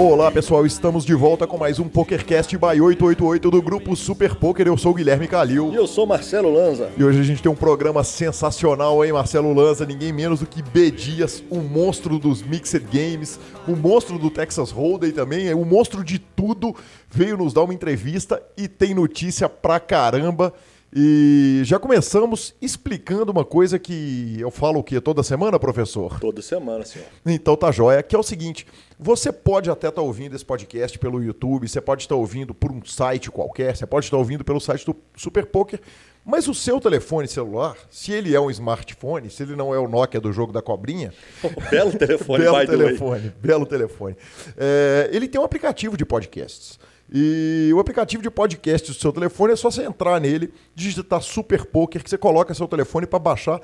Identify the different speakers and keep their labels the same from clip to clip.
Speaker 1: Olá pessoal, estamos de volta com mais um PokerCast by 888 do grupo Super Poker. Eu sou o Guilherme Calil.
Speaker 2: E eu sou Marcelo Lanza.
Speaker 1: E hoje a gente tem um programa sensacional, hein, Marcelo Lanza? Ninguém menos do que B Dias, o monstro dos Mixed Games, o monstro do Texas Hold'em também, é o monstro de tudo. Veio nos dar uma entrevista e tem notícia pra caramba. E já começamos explicando uma coisa que eu falo o quê? Toda semana, professor?
Speaker 2: Toda semana, senhor.
Speaker 1: Então tá jóia, que é o seguinte: você pode até estar tá ouvindo esse podcast pelo YouTube, você pode estar tá ouvindo por um site qualquer, você pode estar tá ouvindo pelo site do Super Poker, mas o seu telefone celular, se ele é um smartphone, se ele não é o Nokia do jogo da cobrinha.
Speaker 2: belo telefone,
Speaker 1: belo telefone, belo telefone. É, ele tem um aplicativo de podcasts. E o aplicativo de podcast do seu telefone é só você entrar nele, digitar Super Poker, que você coloca seu telefone para baixar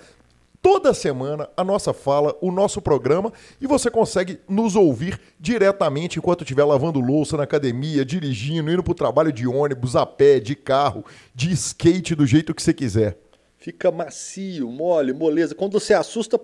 Speaker 1: toda semana a nossa fala, o nosso programa, e você consegue nos ouvir diretamente enquanto estiver lavando louça na academia, dirigindo, indo para o trabalho de ônibus, a pé, de carro, de skate, do jeito que você quiser.
Speaker 2: Fica macio, mole, moleza. Quando você assusta,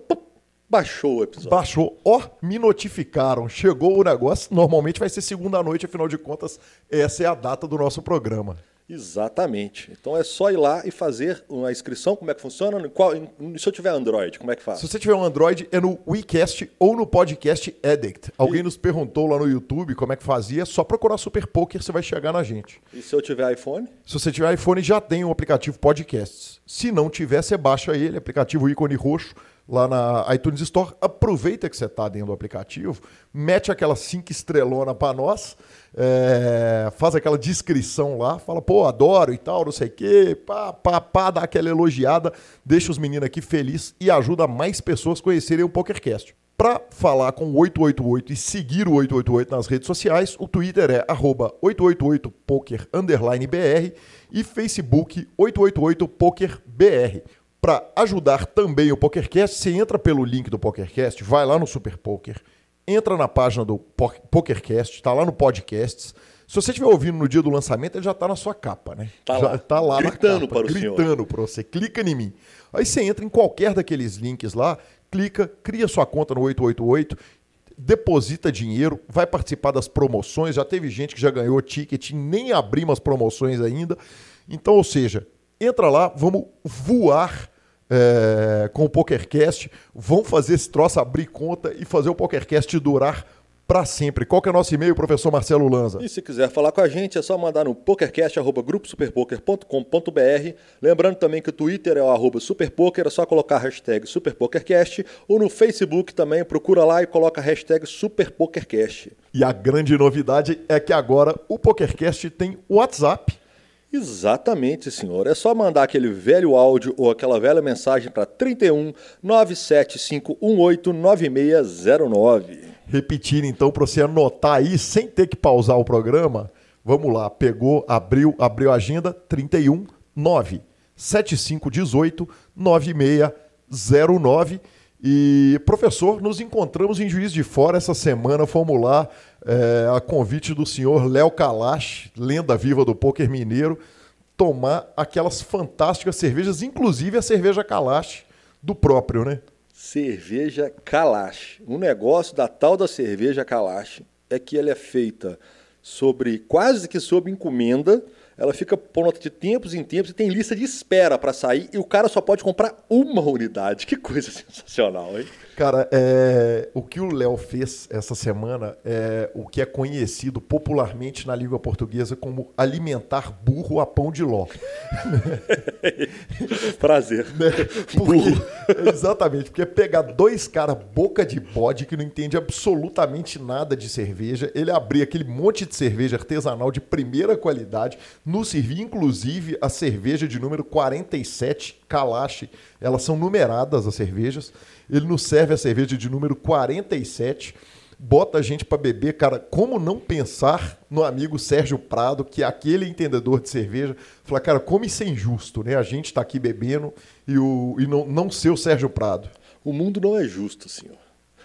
Speaker 2: Baixou o episódio.
Speaker 1: Baixou. Ó, oh, me notificaram. Chegou o negócio. Normalmente vai ser segunda noite, afinal de contas, essa é a data do nosso programa.
Speaker 2: Exatamente. Então é só ir lá e fazer uma inscrição. Como é que funciona? Qual, se eu tiver Android, como é que faz?
Speaker 1: Se você tiver um Android, é no WeCast ou no Podcast Addict. Alguém e... nos perguntou lá no YouTube como é que fazia. É só procurar Super Poker, você vai chegar na gente.
Speaker 2: E se eu tiver iPhone?
Speaker 1: Se você tiver iPhone, já tem o um aplicativo Podcasts. Se não tiver, você baixa ele, aplicativo ícone roxo lá na iTunes Store. Aproveita que você está dentro do aplicativo, mete aquela cinco estrelona para nós, é, faz aquela descrição lá, fala, pô, adoro e tal, não sei o quê, pá, pá, pá, dá aquela elogiada, deixa os meninos aqui felizes e ajuda mais pessoas a conhecerem o PokerCast. Para falar com o 888 e seguir o 888 nas redes sociais, o Twitter é 888poker_br e Facebook 888pokerbr. Para ajudar também o PokerCast, você entra pelo link do PokerCast, vai lá no Super Poker, entra na página do PokerCast, está lá no Podcasts. Se você estiver ouvindo no dia do lançamento, ele já está na sua capa, né?
Speaker 2: Tá
Speaker 1: já
Speaker 2: lá.
Speaker 1: Tá lá
Speaker 2: gritando
Speaker 1: capa,
Speaker 2: para o
Speaker 1: gritando para você. Clica em mim. Aí você entra em qualquer daqueles links lá, clica, cria sua conta no 888 deposita dinheiro, vai participar das promoções. Já teve gente que já ganhou ticket, nem abrimos as promoções ainda. Então, ou seja, entra lá, vamos voar é, com o PokerCast. Vão fazer esse troço abrir conta e fazer o PokerCast durar para sempre. Qual que é o nosso e-mail, professor Marcelo Lanza?
Speaker 2: E se quiser falar com a gente, é só mandar no pokercast.gruposuperpoker.com.br. Lembrando também que o Twitter é o arroba superpoker, é só colocar a hashtag superpokercast. Ou no Facebook também, procura lá e coloca a hashtag superpokercast.
Speaker 1: E a grande novidade é que agora o PokerCast tem WhatsApp
Speaker 2: Exatamente, senhor. É só mandar aquele velho áudio ou aquela velha mensagem para 31 97518 9609.
Speaker 1: Repetir então para você anotar aí sem ter que pausar o programa. Vamos lá, pegou, abriu, abriu a agenda 31 9 7518 9609 e, professor, nos encontramos em Juiz de Fora essa semana, fomos lá é, a convite do senhor Léo Kalash, lenda viva do poker mineiro, tomar aquelas fantásticas cervejas, inclusive a cerveja Kalash do próprio, né?
Speaker 2: Cerveja Kalash. O negócio da tal da cerveja Kalash é que ela é feita sobre quase que sob encomenda ela fica pronta de tempos em tempos e tem lista de espera para sair e o cara só pode comprar uma unidade. Que coisa sensacional, hein?
Speaker 1: Cara, é, o que o Léo fez essa semana é o que é conhecido popularmente na língua portuguesa como alimentar burro a pão de ló.
Speaker 2: Prazer.
Speaker 1: Né? Porque, exatamente, porque é pegar dois caras boca de bode que não entende absolutamente nada de cerveja, ele abrir aquele monte de cerveja artesanal de primeira qualidade, nos servir inclusive a cerveja de número 47 Kalash, elas são numeradas as cervejas. Ele nos serve a cerveja de número 47, bota a gente para beber, cara. Como não pensar no amigo Sérgio Prado, que é aquele entendedor de cerveja, fala, cara, como isso é injusto, né? A gente está aqui bebendo e, o, e não, não ser o Sérgio Prado.
Speaker 2: O mundo não é justo, senhor.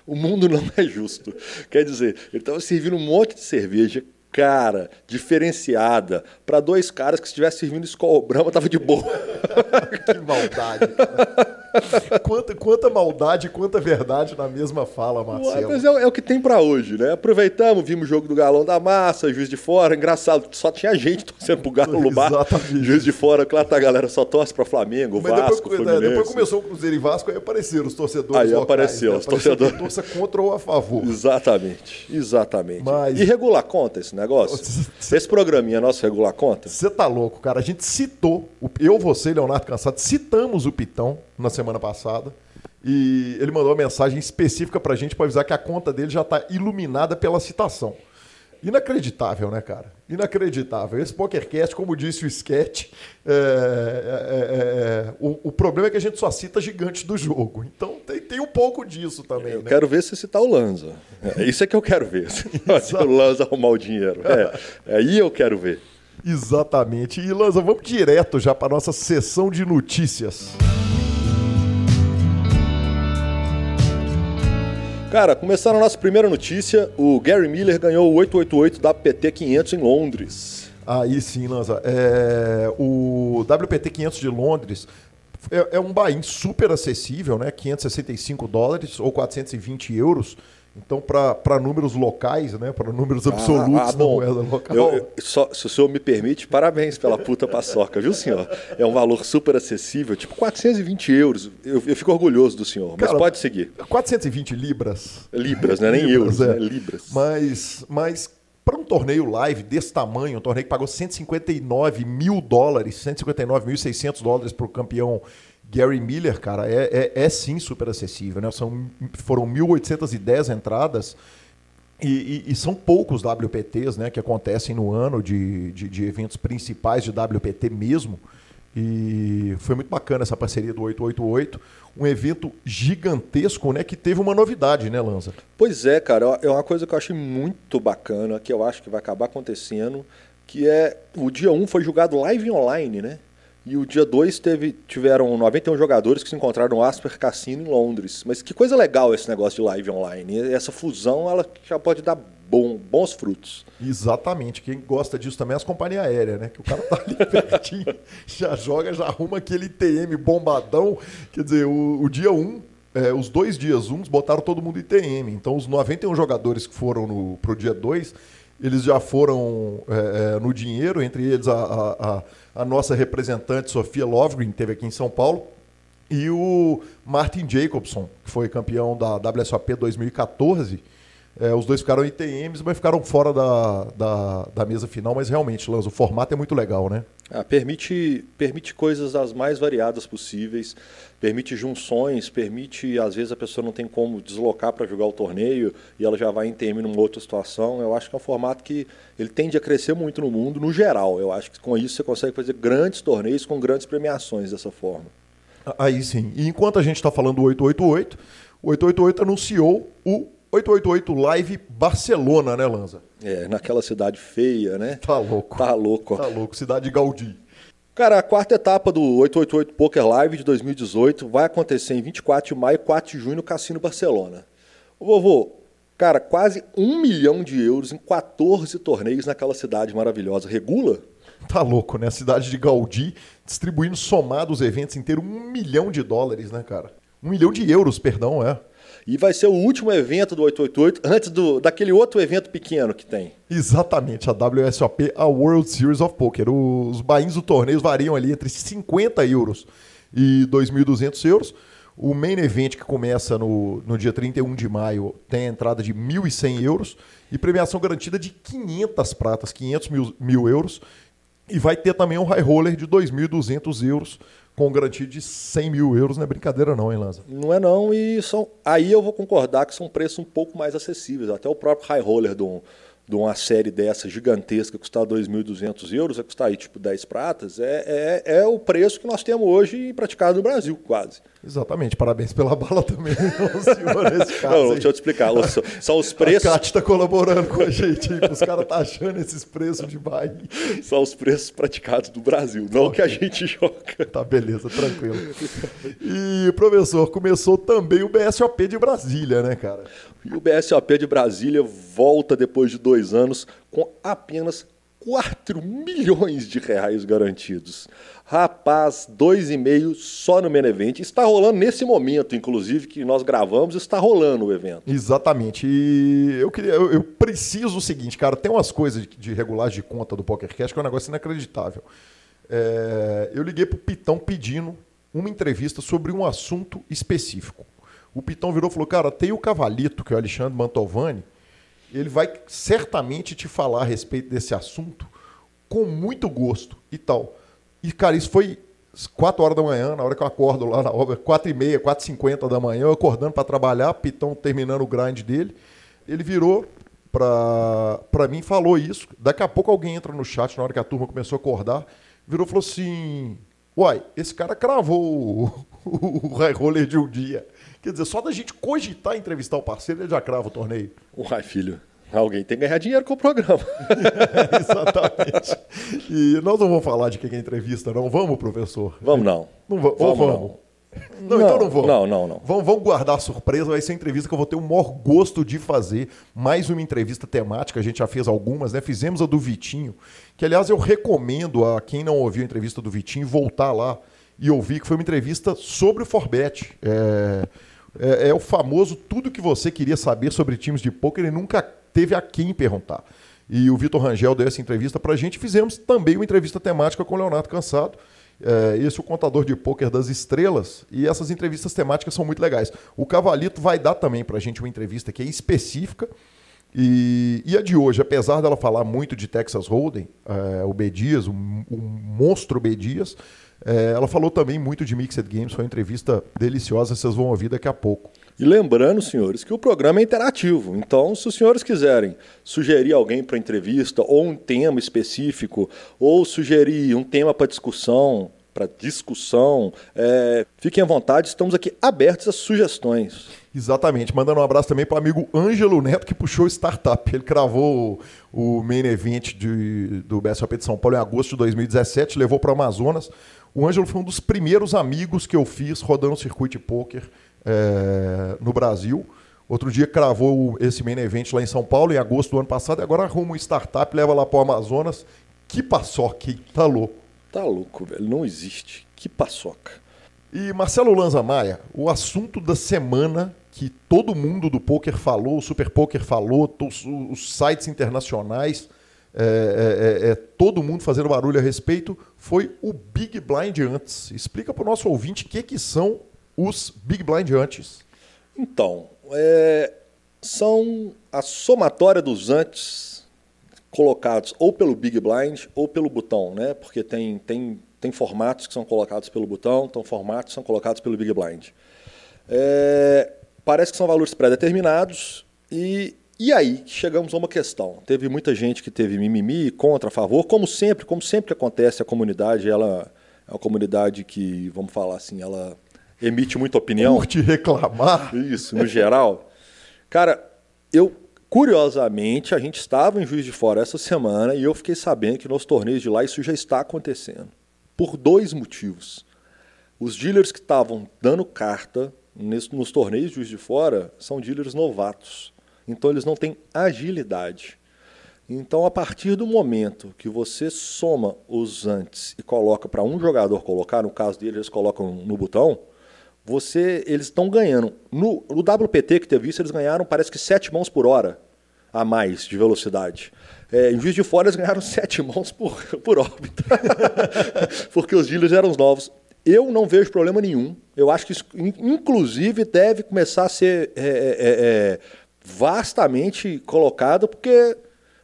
Speaker 2: O mundo não é justo. Quer dizer, ele estava servindo um monte de cerveja cara, diferenciada, para dois caras que se estivesse servindo escola Brahma, tava de boa.
Speaker 1: que maldade. Cara. quanta, quanta maldade, quanta verdade na mesma fala, Marcelo.
Speaker 2: Mas é, é o que tem para hoje, né? Aproveitamos, vimos o jogo do Galão da Massa, Juiz de Fora, engraçado, só tinha gente torcendo pro Galo no bar.
Speaker 1: Exatamente.
Speaker 2: Juiz de Fora, claro, tá, a galera só torce pra Flamengo,
Speaker 1: Mas
Speaker 2: Vasco,
Speaker 1: depois, é,
Speaker 2: Fluminense.
Speaker 1: depois começou o Cruzeiro e Vasco, aí apareceram os torcedores
Speaker 2: Aí
Speaker 1: locais,
Speaker 2: apareceu,
Speaker 1: né?
Speaker 2: os torcedores.
Speaker 1: torça contra ou a favor.
Speaker 2: Exatamente, exatamente.
Speaker 1: Mas-
Speaker 2: E regular conta esse negócio? Esse programinha nosso regular conta?
Speaker 1: Você tá louco, cara. A gente citou, eu, você e Leonardo Cansado, citamos o Pitão na semana passada. E ele mandou uma mensagem específica pra gente pra avisar que a conta dele já tá iluminada pela citação. Inacreditável, né, cara? Inacreditável. Esse PokerCast, como disse o Sketch, é, é, é, é, o, o problema é que a gente só cita gigantes do jogo. Então tem, tem um pouco disso também,
Speaker 2: Eu
Speaker 1: né?
Speaker 2: quero ver se citar o Lanza. É, isso é que eu quero ver. Se o Lanza arrumar o dinheiro. É, aí eu quero ver.
Speaker 1: Exatamente. E Lanza, vamos direto já para nossa sessão de notícias.
Speaker 2: Cara, começando a nossa primeira notícia, o Gary Miller ganhou o 888 da PT 500 em Londres.
Speaker 1: Aí sim, Lanza. É, o WPT 500 de Londres é, é um buy-in super acessível, né? 565 dólares ou 420 euros. Então, para números locais, né? Para números absolutos
Speaker 2: Ah, ah,
Speaker 1: da
Speaker 2: bom.
Speaker 1: moeda local.
Speaker 2: Eu- eu- só- se o senhor me permite, parabéns pela puta paçoca, viu, senhor? É um valor super acessível, tipo 420 euros. Eu, eu fico orgulhoso do senhor, mas
Speaker 1: Cara,
Speaker 2: pode seguir.
Speaker 1: 420 libras.
Speaker 2: Libras, não é nem
Speaker 1: Libras,
Speaker 2: euros,
Speaker 1: é.
Speaker 2: né? Libras.
Speaker 1: Mas, mas para um torneio live desse tamanho, um torneio que pagou 159 mil dólares, 159.600 dólares para o campeão Gary Miller, cara, é, é, é sim super acessível. Né? São, foram 1.810 entradas. E, e- e são poucos WPTs né, que acontecem no ano de, de, de eventos principais de WPT mesmo. E foi muito bacana essa parceria do 888. Um evento gigantesco, né? Que teve uma novidade, né, Lanza?
Speaker 2: Pois é, cara, é uma coisa que eu achei muito bacana, que eu acho que vai acabar acontecendo, que é o dia 1 foi jogado live online, né? E o dia 2 teve, tiveram 91 jogadores que se encontraram no Asper Cassino em Londres. Mas que coisa legal esse negócio de live online. E essa fusão, ela já pode dar bom, bons frutos.
Speaker 1: Exatamente. Quem gosta disso também é as companhias aéreas, né? Que o cara tá ali pertinho, já joga, já arruma aquele TM bombadão. Quer dizer, o, o dia 1, um, é, os dois dias uns botaram todo mundo em TM. Então, os 91 jogadores que foram no, pro dia 2, eles já foram é, é, no dinheiro, entre eles a, a, a, a nossa representante Sofia Lovegren, que teve aqui em São Paulo, e o Martin Jacobson, que foi campeão da WSOP 2014. É, os dois ficaram em TMs, mas ficaram fora da, da, da mesa final. Mas realmente, Lanzo, o formato é muito legal, né?
Speaker 2: Ah, permite, permite coisas as mais variadas possíveis, permite junções, permite, às vezes a pessoa não tem como deslocar para jogar o torneio e ela já vai em TM numa outra situação. Eu acho que é um formato que ele tende a crescer muito no mundo, no geral. Eu acho que com isso você consegue fazer grandes torneios com grandes premiações dessa forma.
Speaker 1: Aí sim. E enquanto a gente está falando do 888, o 888 anunciou o 888 Live Barcelona, né, Lanza?
Speaker 2: É, naquela cidade feia, né?
Speaker 1: Tá louco.
Speaker 2: Tá louco.
Speaker 1: Tá louco. Cidade de Gaudí.
Speaker 2: Cara, a quarta etapa do 888 Poker Live de 2018 vai acontecer em 24 de maio e 4 de junho no Cassino Barcelona. Ô vovô, cara, quase um milhão de euros em 14 torneios naquela cidade maravilhosa. Regula?
Speaker 1: Tá louco, né? A cidade de Gaudí distribuindo somado os eventos inteiros um milhão de dólares, né, cara? Um milhão de euros, perdão, é.
Speaker 2: E vai ser o último evento do 888 antes do, daquele outro evento pequeno que tem.
Speaker 1: Exatamente, a WSOP, a World Series of Poker. Os bains do torneio variam ali entre 50 euros e 2.200 euros. O main event, que começa no, no dia 31 de maio, tem a entrada de 1.100 euros e premiação garantida de 500 pratas, 500 mil, mil euros. E vai ter também um high roller de 2.200 euros com garantia de 100 mil euros. Não é brincadeira não, hein, Lanza?
Speaker 2: Não é não, e são, aí eu vou concordar que são preços um pouco mais acessíveis. Até o próprio high roller de, um, de uma série dessa gigantesca custar 2.200 euros, vai custar aí tipo 10 pratas, é, é, é o preço que nós temos hoje praticado no Brasil, quase.
Speaker 1: Exatamente, parabéns pela bala também, não, senhor, nesse caso.
Speaker 2: Não, deixa eu te explicar, os- são os
Speaker 1: A
Speaker 2: preços,
Speaker 1: Kátia tá colaborando com a gente aí, os caras tá achando esses preços de baile.
Speaker 2: são os preços praticados do Brasil, não que a gente joga.
Speaker 1: Tá, beleza, tranquilo. E, professor, começou também o BSOP de Brasília, né, cara?
Speaker 2: E o BSOP de Brasília volta depois de dois anos com apenas 4 milhões de reais garantidos. Rapaz, 2,5 só no Menevent. Está rolando nesse momento, inclusive, que nós gravamos, está rolando o evento.
Speaker 1: Exatamente. E eu queria, eu, eu preciso o seguinte, cara, tem umas coisas de, regulagem de conta do PokerCast que é um negócio inacreditável. É, eu liguei pro Pitão pedindo uma entrevista sobre um assunto específico. O Pitão virou e falou: Cara, tem o Cavalito, que é o Alexandre Mantovani, ele vai certamente te falar a respeito desse assunto com muito gosto e tal. E, cara, isso foi 4 horas da manhã, na hora que eu acordo lá na obra, 4 e meia, 4 e 50 da manhã, eu acordando para trabalhar, Pitão terminando o grind dele. Ele virou para mim falou isso. Daqui a pouco alguém entra no chat, na hora que a turma começou a acordar, virou e falou assim: Uai, esse cara cravou o, o, o high roller de um dia. Quer dizer, só da gente cogitar entrevistar o parceiro, ele já crava o torneio.
Speaker 2: Uai, filho. Alguém tem que ganhar dinheiro com o programa.
Speaker 1: Exatamente. E nós não vamos falar de quem é entrevista, não. Vamos, professor?
Speaker 2: Vamos não.
Speaker 1: Não va-
Speaker 2: Vamos,
Speaker 1: vamos?
Speaker 2: não.
Speaker 1: Não, então não vamos.
Speaker 2: Não, não, não.
Speaker 1: Vamos, vamos guardar a surpresa, vai ser uma entrevista que eu vou ter o maior gosto de fazer. Mais uma entrevista temática, a gente já fez algumas, né? Fizemos a do Vitinho, que aliás eu recomendo a quem não ouviu a entrevista do Vitinho voltar lá e ouvir, que foi uma entrevista sobre o Forbet. É, é, é o famoso tudo que você queria saber sobre times de pôquer e nunca teve a quem perguntar. E o Vitor Rangel deu essa entrevista pra gente. Fizemos também uma entrevista temática com o Leonardo Cansado. É, esse é o contador de pôquer das estrelas. E essas entrevistas temáticas são muito legais. O Cavalito vai dar também pra gente uma entrevista que é específica. E, e a de hoje, apesar dela falar muito de Texas Hold'em, é, o B. Dias, o, o monstro B. Dias, é, ela falou também muito de Mixed Games. Foi uma entrevista deliciosa, vocês vão ouvir daqui a pouco.
Speaker 2: E lembrando, senhores, que o programa é interativo. Então, se os senhores quiserem sugerir alguém para entrevista, ou um tema específico, ou sugerir um tema para discussão, para discussão, é, fiquem à vontade, estamos aqui abertos às sugestões.
Speaker 1: Exatamente. Mandando um abraço também para o amigo Ângelo Neto, que puxou startup. Ele cravou o, o main event de, do BSOP de São Paulo em agosto de 2017, levou para o Amazonas. O Ângelo foi um dos primeiros amigos que eu fiz rodando o circuito de pôquer é, no Brasil. Outro dia cravou esse main event lá em São Paulo, em agosto do ano passado, e agora arruma um startup, leva lá para o Amazonas. Que paçoca, hein? Tá louco.
Speaker 2: Tá louco, velho. Não existe. Que paçoca.
Speaker 1: E Marcelo Lanza Maia, o assunto da semana que todo mundo do poker falou, o Super Poker falou, os, os sites internacionais, é, é, é, todo mundo fazendo barulho a respeito, foi o Big Blind antes. Explica para o nosso ouvinte o que, que são os Big Blind antes.
Speaker 2: Então, é, são a somatória dos antes colocados ou pelo Big Blind ou pelo botão, né? Porque tem, tem, tem formatos que são colocados pelo botão, então formatos são colocados pelo Big Blind. É, parece que são valores pré-determinados e, e aí chegamos a uma questão. Teve muita gente que teve mimimi, contra, a favor, como sempre, como sempre que acontece, a comunidade ela é uma comunidade que, vamos falar assim, ela emite muita opinião.
Speaker 1: Curte reclamar.
Speaker 2: Isso, no geral. Cara, eu, curiosamente, a gente estava em Juiz de Fora essa semana e eu fiquei sabendo que nos torneios de lá isso já está acontecendo. Por dois motivos. Os dealers que estavam dando carta nos torneios de Juiz de Fora são dealers novatos. Então eles não têm agilidade. Então, a partir do momento que você soma os antes e coloca para um jogador colocar, no caso deles, eles colocam no botão, você, eles estão ganhando. No, no, WPT que teve isso, eles ganharam parece que sete mãos por hora a mais de velocidade. É, em Juiz de Fora, eles ganharam sete mãos por, por órbita. Porque os dealers eram os novos. Eu não vejo problema nenhum. Eu acho que isso, inclusive, deve começar a ser é, é, vastamente colocado, porque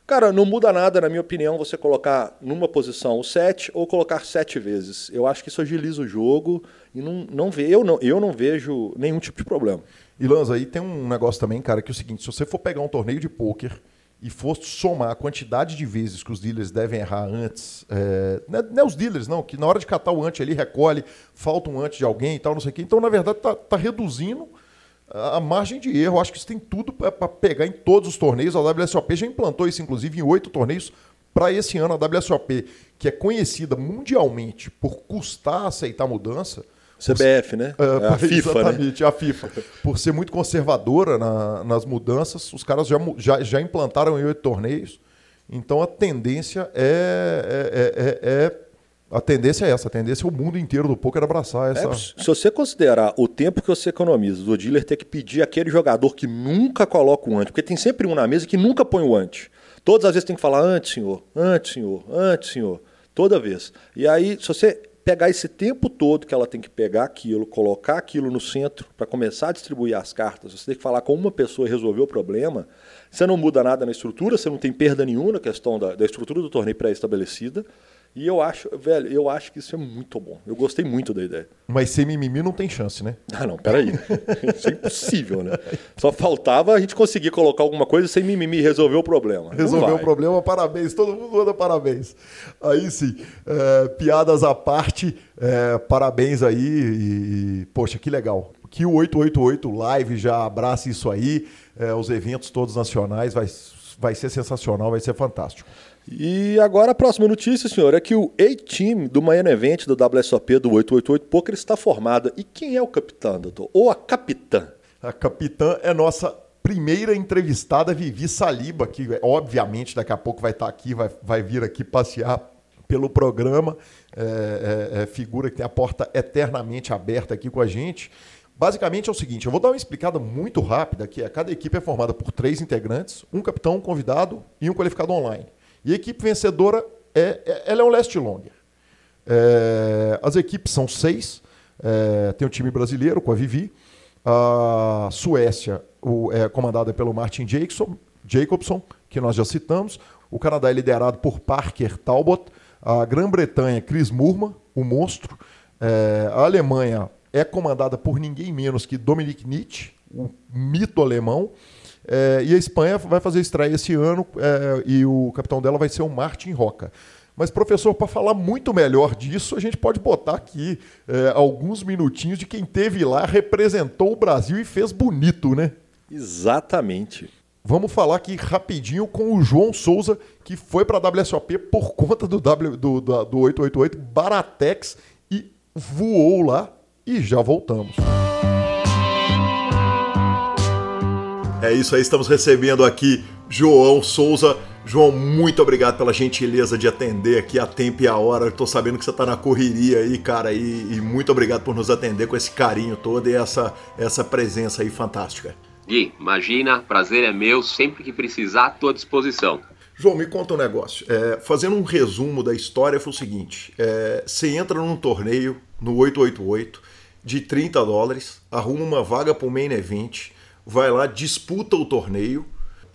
Speaker 2: Cara, não muda nada, na minha opinião, você colocar numa posição o 7 ou colocar sete vezes. Eu acho que isso agiliza o jogo e não, não vê, eu, não, eu não vejo nenhum tipo de problema.
Speaker 1: E Lanza, aí tem um negócio também, cara, que é o seguinte: se você for pegar um torneio de pôquer e for somar a quantidade de vezes que os dealers devem errar antes, é, não, é, não é os dealers, não, que na hora de catar o ante ali recolhe, falta um ante de alguém e tal, não sei o quê. Então, na verdade, tá, tá reduzindo a margem de erro. Acho que isso tem tudo para pegar em todos os torneios. A WSOP já implantou isso, inclusive, em oito torneios para esse ano. A WSOP, que é conhecida mundialmente por custar aceitar mudança.
Speaker 2: CBF, né?
Speaker 1: É,
Speaker 2: a FIFA,
Speaker 1: exatamente,
Speaker 2: né?
Speaker 1: a FIFA. Por ser muito conservadora na, nas mudanças, os caras já, já, já implantaram em oito torneios. Então a tendência é, é, é, é a tendência é essa, a tendência é o mundo inteiro do poker abraçar essa. É,
Speaker 2: se você considerar o tempo que você economiza do dealer ter que pedir aquele jogador que nunca coloca o ante, porque tem sempre um na mesa que nunca põe o ante. Todas as vezes tem que falar antes, senhor, antes, senhor, antes, senhor, toda vez. E aí, se você pegar esse tempo todo que ela tem que pegar aquilo, colocar aquilo no centro para começar a distribuir as cartas, você tem que falar com uma pessoa e resolver o problema, você não muda nada na estrutura, você não tem perda nenhuma na questão da, da estrutura do torneio pré-estabelecida. E eu acho, velho, eu acho que isso é muito bom. Eu gostei muito da ideia.
Speaker 1: Mas sem mimimi não tem chance, né?
Speaker 2: Ah, não, peraí. isso é impossível, né? Só faltava a gente conseguir colocar alguma coisa sem mimimi e resolver o problema.
Speaker 1: Resolveu o problema, parabéns. Todo mundo manda parabéns. Aí sim, é, piadas à parte, é, parabéns aí. E, poxa, que legal. Que o 888 Live já abrace isso aí. É, os eventos todos nacionais, vai, vai ser sensacional, vai ser fantástico.
Speaker 2: E agora a próxima notícia, senhor, é que o A-Team do Miami Event do WSOP do 888 Poker está formada. E quem é o capitão, doutor? Ou a capitã?
Speaker 1: A capitã é nossa primeira entrevistada, Vivi Saliba, que obviamente daqui a pouco vai estar aqui, vai, vai vir aqui passear pelo programa. É, é, é figura que tem a porta eternamente aberta aqui com a gente. Basicamente é o seguinte, eu vou dar uma explicada muito rápida, é cada equipe é formada por três integrantes, um capitão, um convidado e um qualificado online. E a equipe vencedora é, é ela é um last longer. É, as equipes são seis. É, tem o time brasileiro com a Vivi. A Suécia o, é comandada pelo Martin Jacobson, Jacobson, que nós já citamos. O Canadá é liderado por Parker Talbot. A Grã-Bretanha, Chris Murman, o monstro. É, a Alemanha é comandada por ninguém menos que Dominic Nietzsche, o mito alemão. É, e a Espanha vai fazer estreia esse ano é, e o capitão dela vai ser o Martin Roca. Mas, professor, para falar muito melhor disso, a gente pode botar aqui é, alguns minutinhos de quem teve lá, representou o Brasil e fez bonito, né?
Speaker 2: Exatamente.
Speaker 1: Vamos falar aqui rapidinho com o João Souza, que foi para a WSOP por conta do, w, do, do, do 888 Baratex e voou lá e já voltamos. É isso aí, estamos recebendo aqui João Souza. João, muito obrigado pela gentileza de atender aqui a tempo e a hora. Estou sabendo que você está na correria aí, cara, e, e, muito obrigado por nos atender com esse carinho todo e essa, essa presença aí fantástica.
Speaker 3: Gui, imagina, prazer é meu, sempre que precisar, estou à disposição.
Speaker 1: João, me conta um negócio. É, fazendo um resumo da história, foi o seguinte: é, você entra num torneio no 888 de 30 dólares, arruma uma vaga para o main event vai lá, disputa o torneio.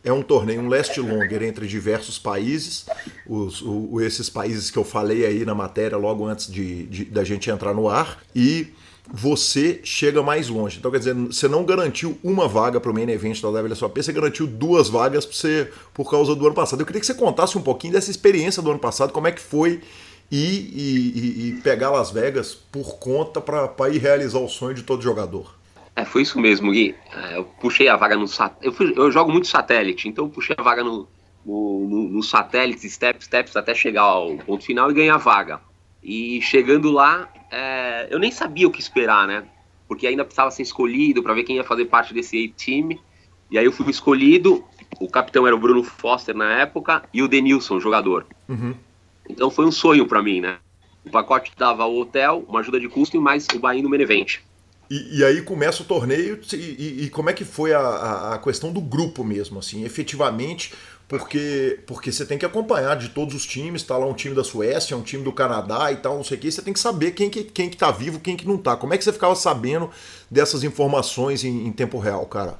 Speaker 1: É um torneio, um last longer entre diversos países, os, o, esses países que eu falei aí na matéria logo antes de, de, da gente entrar no ar, e você chega mais longe. Então, quer dizer, você não garantiu uma vaga para o main event da WSOP, você garantiu duas vagas para você por causa do ano passado. Eu queria que você contasse um pouquinho dessa experiência do ano passado, como é que foi ir, e, e pegar Las Vegas por conta para ir realizar o sonho de todo jogador.
Speaker 3: É, foi isso mesmo, Gui. É, eu puxei a vaga no eu, fui, eu jogo muito satélite, então eu puxei a vaga no, no, no, no satélite, steps, steps, até chegar ao ponto final e ganhar a vaga. E chegando lá, é, eu nem sabia o que esperar, né? Porque ainda precisava ser escolhido para ver quem ia fazer parte desse A-Team. E aí eu fui escolhido, o capitão era o Bruno Foster na época e o Denilson, jogador. Uhum. Então foi um sonho para mim, né? O pacote dava o hotel, uma ajuda de custo e mais o Bahia no Menevente.
Speaker 1: E, e, aí começa o torneio e, e, e como é que foi a, a, questão do grupo mesmo, assim, efetivamente, porque porque você tem que acompanhar de todos os times, tá lá um time da Suécia, um time do Canadá e tal, não sei o que, você tem que saber quem que, quem que tá vivo, quem que não tá. Como é que você ficava sabendo dessas informações em, em tempo real, cara?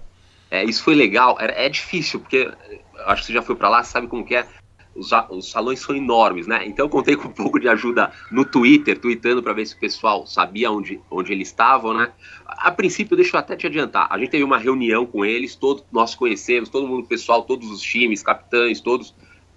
Speaker 3: É, isso foi legal, é, é difícil, porque acho que você já foi para lá, sabe como que é os, os, salões são enormes, né? Então eu contei com um pouco de ajuda no Twitter, tweetando para ver se o pessoal sabia onde, onde eles estavam, né? A princípio, deixa eu até te adiantar, a gente teve uma reunião com eles, todos nós conhecemos, todo mundo pessoal, todos os times, capitães, todos.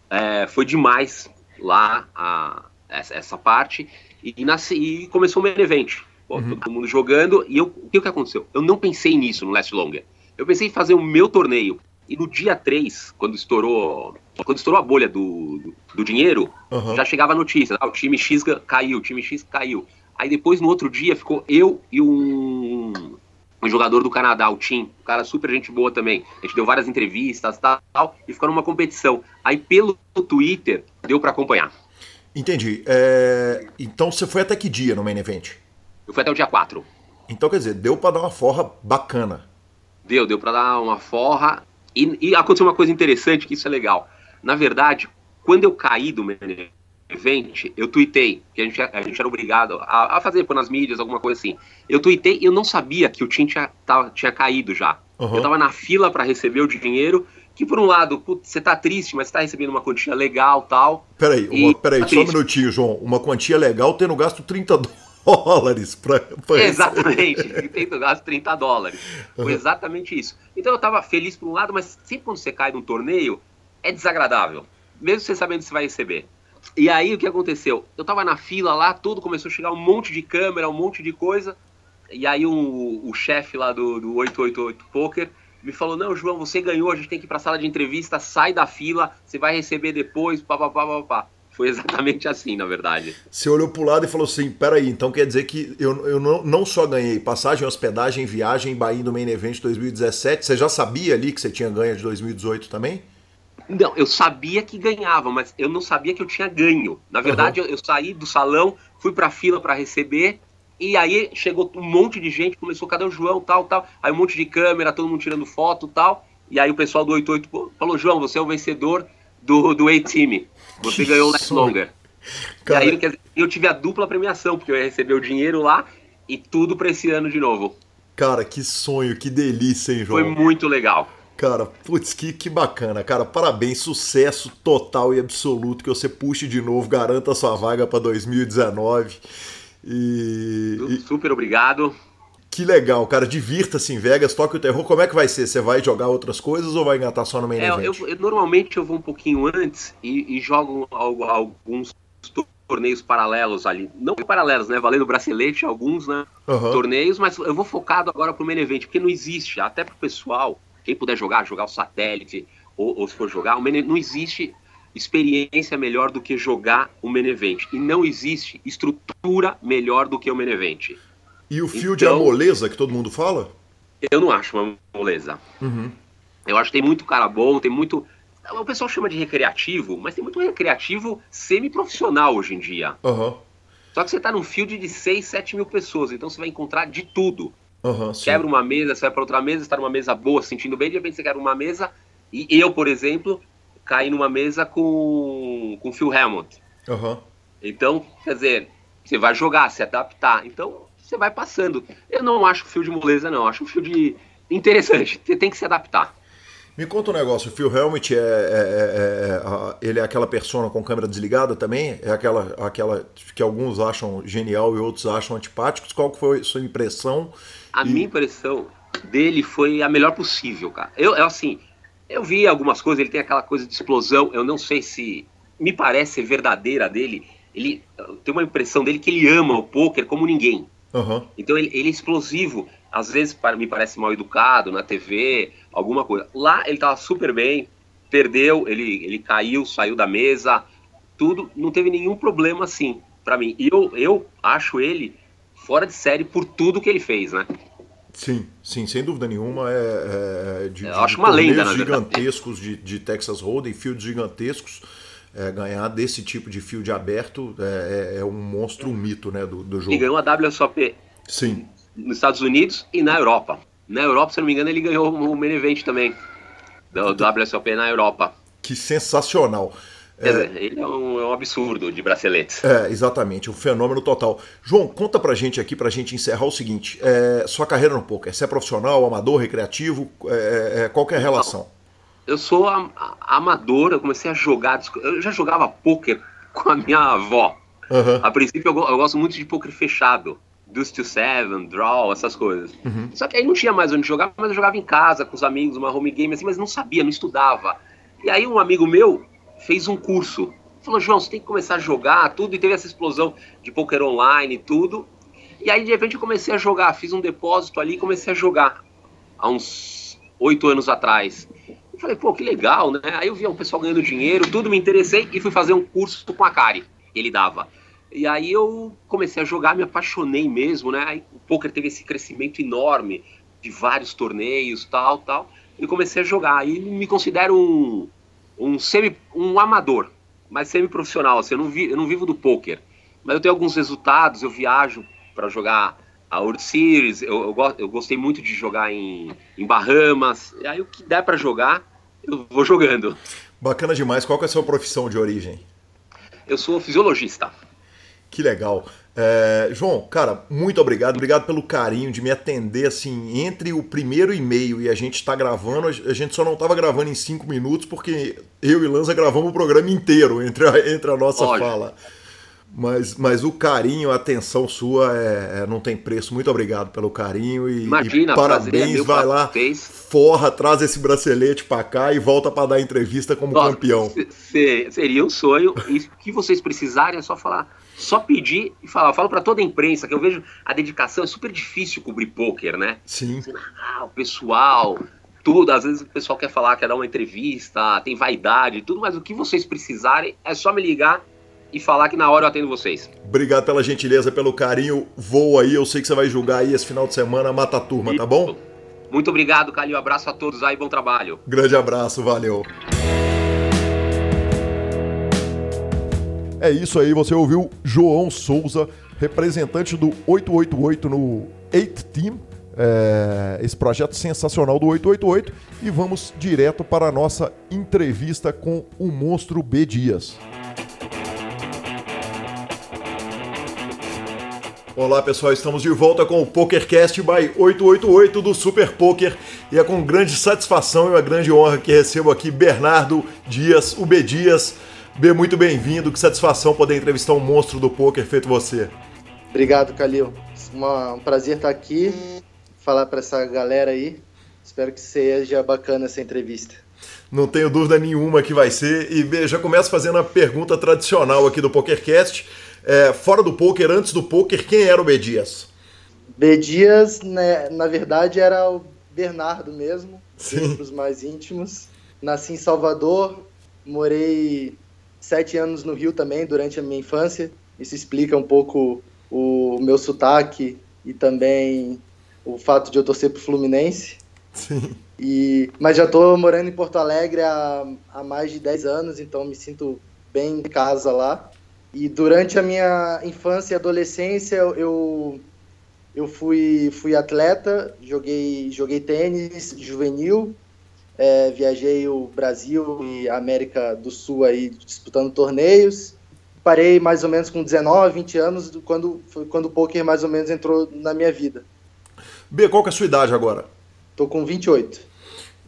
Speaker 3: É, foi demais lá a, essa, essa parte e, nasce, e começou o main event. Pô, uhum. Todo mundo jogando e eu, o que, que aconteceu? Eu não pensei nisso no Last Longer. Eu pensei em fazer o meu torneio. E no dia 3, quando estourou quando estourou a bolha do, do, do dinheiro, uhum. já chegava a notícia, ah, o time X caiu, o time X caiu. Aí depois, no outro dia, ficou eu e um, um jogador do Canadá, o Tim, um cara super gente boa também. A gente deu várias entrevistas tal, e ficou numa competição. Aí pelo Twitter deu para acompanhar.
Speaker 1: Entendi. É... Então você foi até que dia no main event?
Speaker 3: Eu fui até o dia 4.
Speaker 1: Então quer dizer, deu para dar uma forra bacana.
Speaker 3: Deu, deu para dar uma forra. E, e, aconteceu uma coisa interessante, que isso é legal. Na verdade, quando eu caí do main event, eu tuitei, que a gente, a gente era obrigado a, a fazer por nas mídias, alguma coisa assim. Eu tuitei e eu não sabia que o Tim tinha, tava, tinha caído já. Uhum. Eu tava na fila para receber o dinheiro, que por um lado, putz, você tá triste, mas você tá recebendo uma quantia legal tal.
Speaker 1: Peraí, uma, peraí, tá só um minutinho, João. Uma quantia legal tendo gasto 30 dólares para
Speaker 3: Exatamente, tendo gasto 30 dólares. Uhum. Foi exatamente isso. Então eu tava feliz por um lado, mas sempre quando você cai num torneio, é desagradável. Mesmo você sabendo que você vai receber. E aí o que aconteceu? Eu tava na fila lá, tudo começou a chegar um monte de câmera, um monte de coisa. E aí o chefe lá do, do 888 Poker me falou: Não, João, você ganhou, a gente tem que ir pra sala de entrevista, sai da fila, você vai receber depois, papapá, papapá. Foi exatamente assim, na verdade.
Speaker 1: Você olhou pro lado e falou assim: peraí, então quer dizer que eu, eu não, não só ganhei passagem, hospedagem, viagem, Bahia do Main Event 2017, você já sabia ali que você tinha ganho de 2018 também?
Speaker 3: Não, eu sabia que ganhava, mas eu não sabia que eu tinha ganho. Na verdade, uhum. eu, eu, saí do salão, fui pra fila para receber, e aí chegou um monte de gente, começou, cadê o João, tal, tal. Aí um monte de câmera, todo mundo tirando foto, tal. E aí o pessoal do 88 falou, João, você é o vencedor do, do A-Team. Você que ganhou o Last Longer. Cara... E aí eu tive a dupla premiação, porque eu ia receber o dinheiro lá e tudo pra esse ano de novo.
Speaker 1: Cara, que sonho, que delícia, hein, João?
Speaker 3: Foi muito legal.
Speaker 1: Cara, putz, que, que bacana, cara. Parabéns, sucesso total e absoluto. Que você puxe de novo, garanta a sua vaga para 2019. E,
Speaker 3: Super obrigado.
Speaker 1: Que legal, cara. Divirta-se em Vegas, toque o terror. Como é que vai ser? Você vai jogar outras coisas ou vai engatar só no main
Speaker 3: é,
Speaker 1: event?
Speaker 3: Eu, eu, normalmente eu vou um pouquinho antes e, e jogo alguns torneios paralelos ali. Não paralelos, né? Valendo bracelete, alguns, né? Uhum. Torneios, mas eu vou focado agora pro main event, porque não existe, até pro pessoal quem puder jogar, jogar o satélite, ou, ou se for jogar, o não existe experiência melhor do que jogar o Menevent. E não existe estrutura melhor do que o Menevent.
Speaker 1: E o fio então, de amoleza que todo mundo fala?
Speaker 3: Eu não acho uma moleza. Uhum. Eu acho que tem muito cara bom, tem muito. O pessoal chama de recreativo, mas tem muito recreativo semi-profissional hoje em dia. Uhum. Só que você está num field de 6, 7 mil pessoas, então você vai encontrar de tudo. Uhum, quebra uma mesa, você vai para outra mesa, está numa mesa boa, sentindo bem, de repente você quebra uma mesa. E eu, por exemplo, caí numa mesa com, com Phil Hammond. Uhum. Então, quer dizer, você vai jogar, se adaptar. Então, você vai passando. Eu não acho o fio de moleza, não. Eu acho um fio de interessante. Você tem que se adaptar.
Speaker 1: Me conta um negócio, o Phil Helmut é, é, é, é, ele é aquela persona com câmera desligada também? É aquela, aquela que alguns acham genial e outros acham antipáticos? Qual foi a sua impressão?
Speaker 3: A minha impressão dele foi a melhor possível, cara. Eu, eu, assim, eu vi algumas coisas, ele tem aquela coisa de explosão, eu não sei se me parece ser verdadeira dele. Ele tem uma impressão dele que ele ama o poker como ninguém. Uhum. Então ele, ele, é explosivo. Às vezes me parece mal educado na TV, alguma coisa. Lá ele tava super bem, perdeu, ele, ele caiu, saiu da mesa, tudo, não teve nenhum problema assim para mim. E eu, eu acho ele fora de série por tudo que ele fez, né?
Speaker 1: Sim, sim, sem dúvida nenhuma. É, é de,
Speaker 3: Eu acho uma lenda,
Speaker 1: gigantescos de, de Texas Hold'em, fields gigantescos. É, ganhar desse tipo de field aberto é, é, é, um monstro, um mito né, do, do jogo.
Speaker 3: E ganhou a WSOP
Speaker 1: Sim.
Speaker 3: nos Estados Unidos e na Europa. Na Europa, se não me engano, ele ganhou o main event também do, do WSOP na Europa.
Speaker 1: Que sensacional.
Speaker 3: É, ele é um, é um, absurdo de braceletes.
Speaker 1: É, exatamente, um fenômeno total. João, conta pra gente aqui, pra gente encerrar o seguinte: é, sua carreira no poker, você é profissional, amador, recreativo? É, é qual é a relação?
Speaker 3: Eu sou am amador, eu comecei a jogar. Eu já jogava poker com a minha avó. Uhum. A princípio, eu, eu, gosto muito de poker fechado. Deuce to Seven, Draw, essas coisas. Uhum. Só que aí não tinha mais onde jogar, mas eu jogava em casa com os amigos, uma home game assim, mas não sabia, não estudava. E aí um amigo meu fez um curso. Falou, João, você tem que começar a jogar tudo. E teve essa explosão de poker online e tudo. E aí, de repente, eu comecei a jogar. Fiz um depósito ali e comecei a jogar. Há uns oito anos atrás. Eu falei, pô, que legal, né? Aí eu vi um pessoal ganhando dinheiro, tudo me interessei e fui fazer um curso com a Kari. Ele dava. E aí eu comecei a jogar, me apaixonei mesmo, né? Aí o poker teve esse crescimento enorme. de vários torneios, tal, tal. E comecei a jogar. E me considero um, um semi, um amador, mas semi-profissional. Assim, eu, não vi, eu não vivo do poker, mas eu tenho alguns resultados. Eu viajo para jogar a World Series. Eu, eu, eu, gostei muito de jogar em, em Bahamas. Aí o que der para jogar, eu vou jogando.
Speaker 1: Bacana demais. Qual é a sua profissão de origem?
Speaker 3: Eu sou fisiologista.
Speaker 1: Que legal. É, João, cara, muito obrigado. Obrigado pelo carinho de me atender assim entre o primeiro e-mail e a gente está gravando. A gente só não estava gravando em cinco minutos porque eu e Lanza gravamos o programa inteiro entre a, entre a nossa fala. Mas, mas o carinho, a atenção sua é, é, não tem preço. Muito obrigado pelo carinho e,
Speaker 3: Imagina,
Speaker 1: e parabéns. Vai lá, fez. forra, traz esse bracelete para cá e volta para dar entrevista como Nossa, campeão.
Speaker 3: Seria um sonho. E o que vocês precisarem é só falar só pedir e falar. Eu falo para toda a imprensa que eu vejo a dedicação, é super difícil cobrir pôquer, né?
Speaker 1: Sim.
Speaker 3: Ah, o pessoal, tudo. Às vezes o pessoal quer falar, quer dar uma entrevista, tem vaidade, tudo, mas o que vocês precisarem é só me ligar e falar que na hora eu atendo vocês.
Speaker 1: Obrigado pela gentileza, pelo carinho. Vou aí, eu sei que você vai julgar aí esse final de semana, mata a turma, tá bom?
Speaker 3: Muito obrigado, Calil. Abraço a todos aí, bom trabalho.
Speaker 1: Grande abraço, valeu. É isso aí, você ouviu João Souza, representante do 888 no 8 Team, é, esse projeto sensacional do 888, e vamos direto para a nossa entrevista com o monstro B Dias. Olá pessoal, estamos de volta com o PokerCast by 888 do Super Poker. E é com grande satisfação e uma grande honra que recebo aqui Bernardo Dias, o B Dias, B, muito bem-vindo. Que satisfação poder entrevistar um monstro do poker feito você.
Speaker 4: Obrigado, Calil. Uma, um prazer estar aqui, falar para essa galera aí. Espero que seja bacana essa entrevista.
Speaker 1: Não tenho dúvida nenhuma que vai ser. E B, já começo fazendo a pergunta tradicional aqui do PokerCast. É, fora do poker, antes do poker, quem era o B Dias?
Speaker 4: B Dias, né, na verdade, era o Bernardo mesmo, para os mais íntimos. Nasci em Salvador, morei sete anos no Rio também, durante a minha infância. Isso explica um pouco o meu sotaque e também o fato de eu torcer pro Fluminense.
Speaker 1: Sim.
Speaker 4: E, mas já estou morando em Porto Alegre há, há mais de 10 anos, então me sinto bem em casa lá. E durante a minha infância e adolescência, eu, eu fui, fui atleta, joguei, joguei tênis juvenil, é, viajei o Brasil e América do Sul aí disputando torneios. Parei mais ou menos com 19, 20 anos, quando, quando o poker mais ou menos entrou na minha vida.
Speaker 1: B, qual que é a sua idade agora?
Speaker 4: Tô com 28.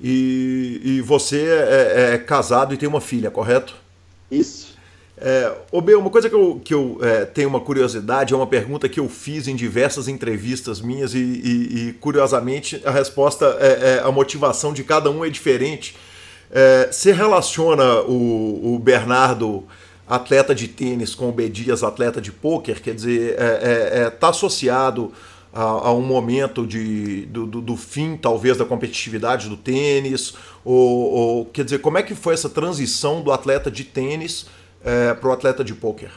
Speaker 1: E, e você é, é casado e tem uma filha, correto?
Speaker 4: Isso.
Speaker 1: É, uma coisa que eu, que eu é, tenho uma curiosidade, é uma pergunta que eu fiz em diversas entrevistas minhas e, e, e curiosamente a resposta é, é, a motivação de cada um é diferente. É, você relaciona o, o, Bernardo, atleta de tênis, com o B atleta de pôquer? Quer dizer, está é, é, é, associado a, a, um momento de, do, do, do, fim, talvez, da competitividade do tênis? Ou, ou, quer dizer, como é que foi essa transição do atleta de tênis é, para o atleta de pôquer?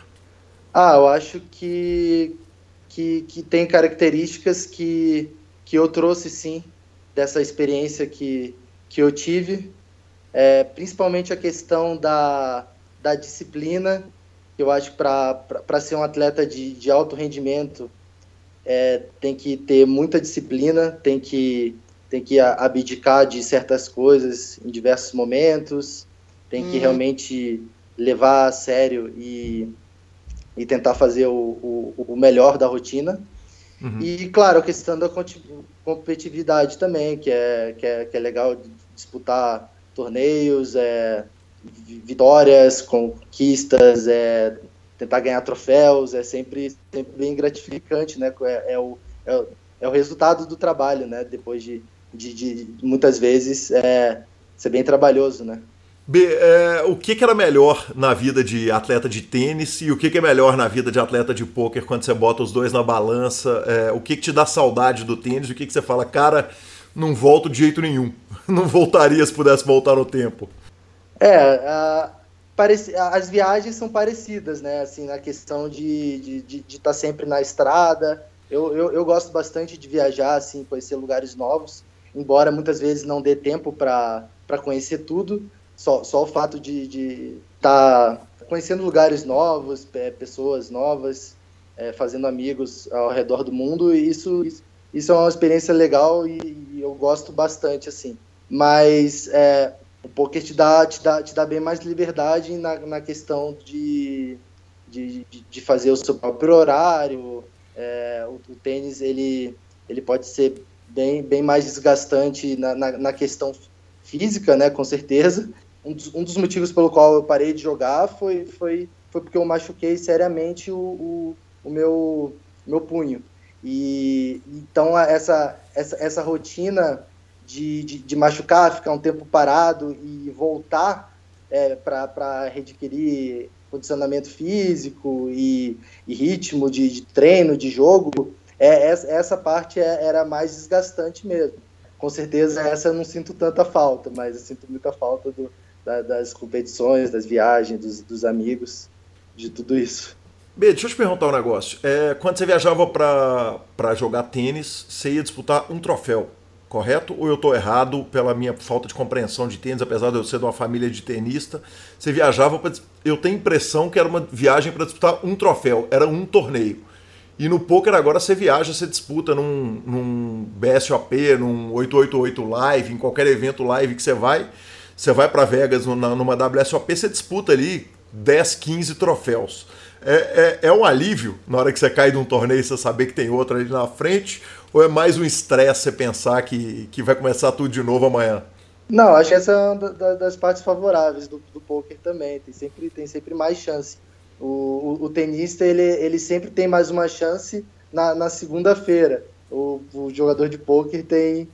Speaker 4: Ah, eu acho que, que, que tem características que, que eu trouxe sim dessa experiência que, que eu tive, é, principalmente a questão da, da disciplina, que eu acho que para ser um atleta de, de alto rendimento é, tem que ter muita disciplina, tem que, tem que abdicar de certas coisas em diversos momentos, tem que hum. realmente levar a sério e, e tentar fazer o, o, o melhor da rotina. Uhum. E, claro, a questão da competitividade também, que é, que é, que é legal disputar torneios, é, vitórias, conquistas, é, tentar ganhar troféus, é sempre, sempre bem gratificante, né? É, é, o, é, o, é o resultado do trabalho, né? Depois de, de, de muitas vezes é, ser bem trabalhoso, né?
Speaker 1: B, é, o que, que, era melhor na vida de atleta de tênis e o que, que, é melhor na vida de atleta de pôquer quando você bota os dois na balança? É, o que, que, te dá saudade do tênis o que, que você fala, cara, não volto de jeito nenhum. Não voltaria se pudesse voltar no tempo.
Speaker 4: É, pareci, as viagens são parecidas, né? Assim, na questão de estar de, de, de tá sempre na estrada, Eu, eu, eu gosto bastante de viajar, assim, conhecer lugares novos, embora muitas vezes não dê tempo para conhecer tudo, só, só o fato de estar tá conhecendo lugares novos, pessoas novas, é, fazendo amigos ao redor do mundo, isso, isso é uma experiência legal e, e eu gosto bastante, assim. Mas é, o poker te dá, te, dá, te dá bem mais liberdade na, na questão de, de, de fazer o seu próprio horário. É, o, o, tênis, ele, ele pode ser bem, bem mais desgastante na, na, na questão física, né, com certeza. Um dos, um dos, motivos pelo qual eu parei de jogar foi, foi, foi porque eu machuquei seriamente o, o, o meu, meu punho. E então essa, essa, essa rotina de, de, de machucar, ficar um tempo parado e voltar é, para readquirir condicionamento físico e, e ritmo de, de, treino, de jogo, é, essa, essa parte é, era mais desgastante mesmo. Com certeza essa eu não sinto tanta falta, mas eu sinto muita falta do, da, das competições, das viagens, dos, dos amigos, de tudo isso.
Speaker 1: B, deixa eu te perguntar um negócio. É, quando você viajava para jogar tênis, você ia disputar um troféu, correto? Ou eu estou errado pela minha falta de compreensão de tênis, apesar de eu ser de uma família de tenista? Você viajava para. Eu tenho a impressão que era uma viagem para disputar um troféu, era um torneio. E no poker agora você viaja, você disputa num, num BSOP, num 888 Live, em qualquer evento live que você vai. Você vai para Vegas numa WSOP, você disputa ali 10, 15 troféus é, é, é, um alívio na hora que você cai de um torneio você saber que tem outro ali na frente? Ou é mais um estresse você pensar que, que vai começar tudo de novo amanhã?
Speaker 4: Não, acho que essa é uma das partes favoráveis do, do poker também. Tem sempre, tem sempre mais chance. O, o, o tenista ele, ele sempre tem mais uma chance na, na segunda-feira. O, o jogador de poker tem,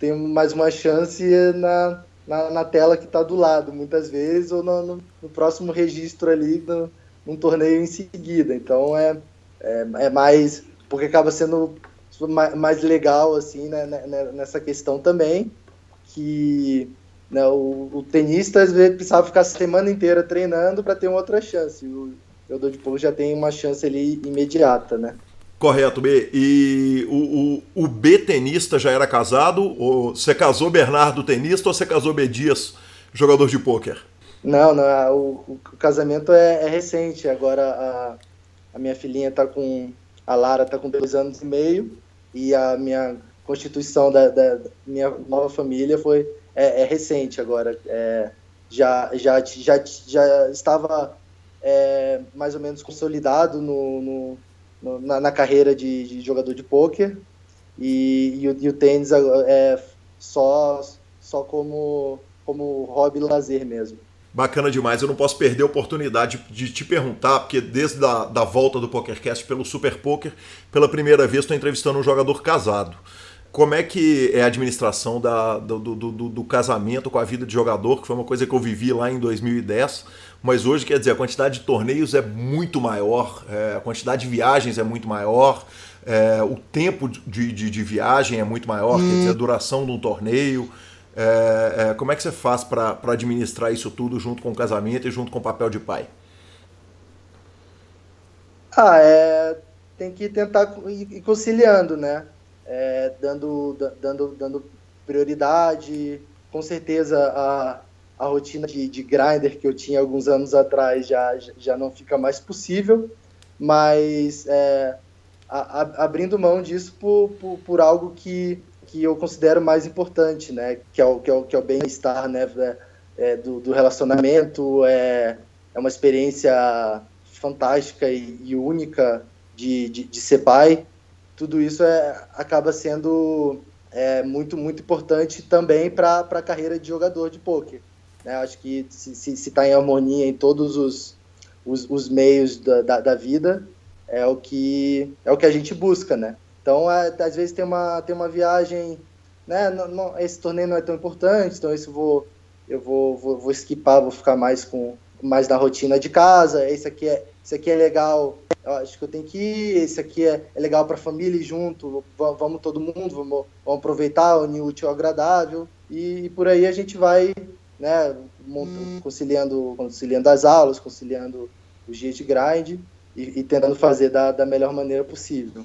Speaker 4: tem mais uma chance na, na, na tela que está do lado, muitas vezes, ou no, no, no próximo registro ali, no, num torneio em seguida. Então é, é, é mais. Porque acaba sendo mais legal assim né, né, né, nessa questão também que né, o, o, tenista às vezes precisava ficar a semana inteira treinando para ter uma outra chance o jogador de polo já tem uma chance ali imediata né
Speaker 1: correto B e o, o, o B tenista já era casado ou você casou Bernardo tenista ou você casou B Dias jogador de pôquer
Speaker 4: não, não o, o, casamento é, é, recente. Agora a, a minha filhinha tá com. A Lara tá com dois anos e meio e a minha constituição da, da minha nova família foi é, é recente agora. É, já, já, já, já estava é, mais ou menos consolidado no, no, na, na, carreira de, de, jogador de pôquer e, e, e o tênis é só, só como, como hobby lazer mesmo.
Speaker 1: Bacana demais. Eu não posso perder a oportunidade de te perguntar, porque desde a da volta do PokerCast pelo Super Poker, pela primeira vez estou entrevistando um jogador casado. Como é que é a administração da, do, do, do, do, casamento com a vida de jogador, que foi uma coisa que eu vivi lá em 2010, mas hoje, quer dizer, a quantidade de torneios é muito maior, é, a quantidade de viagens é muito maior, é, o tempo de, de, de, viagem é muito maior, hum. quer dizer, a duração de um torneio. É, é, como é que você faz para administrar isso tudo junto com o casamento e junto com o papel de pai?
Speaker 4: Ah, é, tem que tentar ir conciliando, né? É, dando, dando, dando prioridade. Com certeza a, a rotina de, de grinder que eu tinha alguns anos atrás já, já não fica mais possível, mas é, a, a, abrindo mão disso por, por, por algo que que eu considero mais importante, né? Que é o, que é o, que é o bem-estar, né? É, é, do, do, relacionamento, é, é uma experiência fantástica e, e única de, de, de, ser pai. Tudo isso é, acaba sendo é, muito, muito importante também para a carreira de jogador de pôquer. Né? Acho que se está tá em harmonia em todos os, os, os meios da, da, da, vida, é o, que, é o que a gente busca, né? Então, é, às vezes tem uma, tem uma viagem, né? Não, não, esse torneio não é tão importante, então isso vou, eu vou, vou, vou vou ficar mais com mais na rotina de casa. Esse aqui é, esse aqui é legal, acho que eu tenho que ir. Esse aqui é, é legal para a família ir junto. Vamos, vamos todo mundo, vamos, vamos aproveitar, o útil agradável. E, e, por aí a gente vai, né? Conciliando, conciliando as aulas, conciliando os dias de grind e, e tentando fazer da, da melhor maneira possível.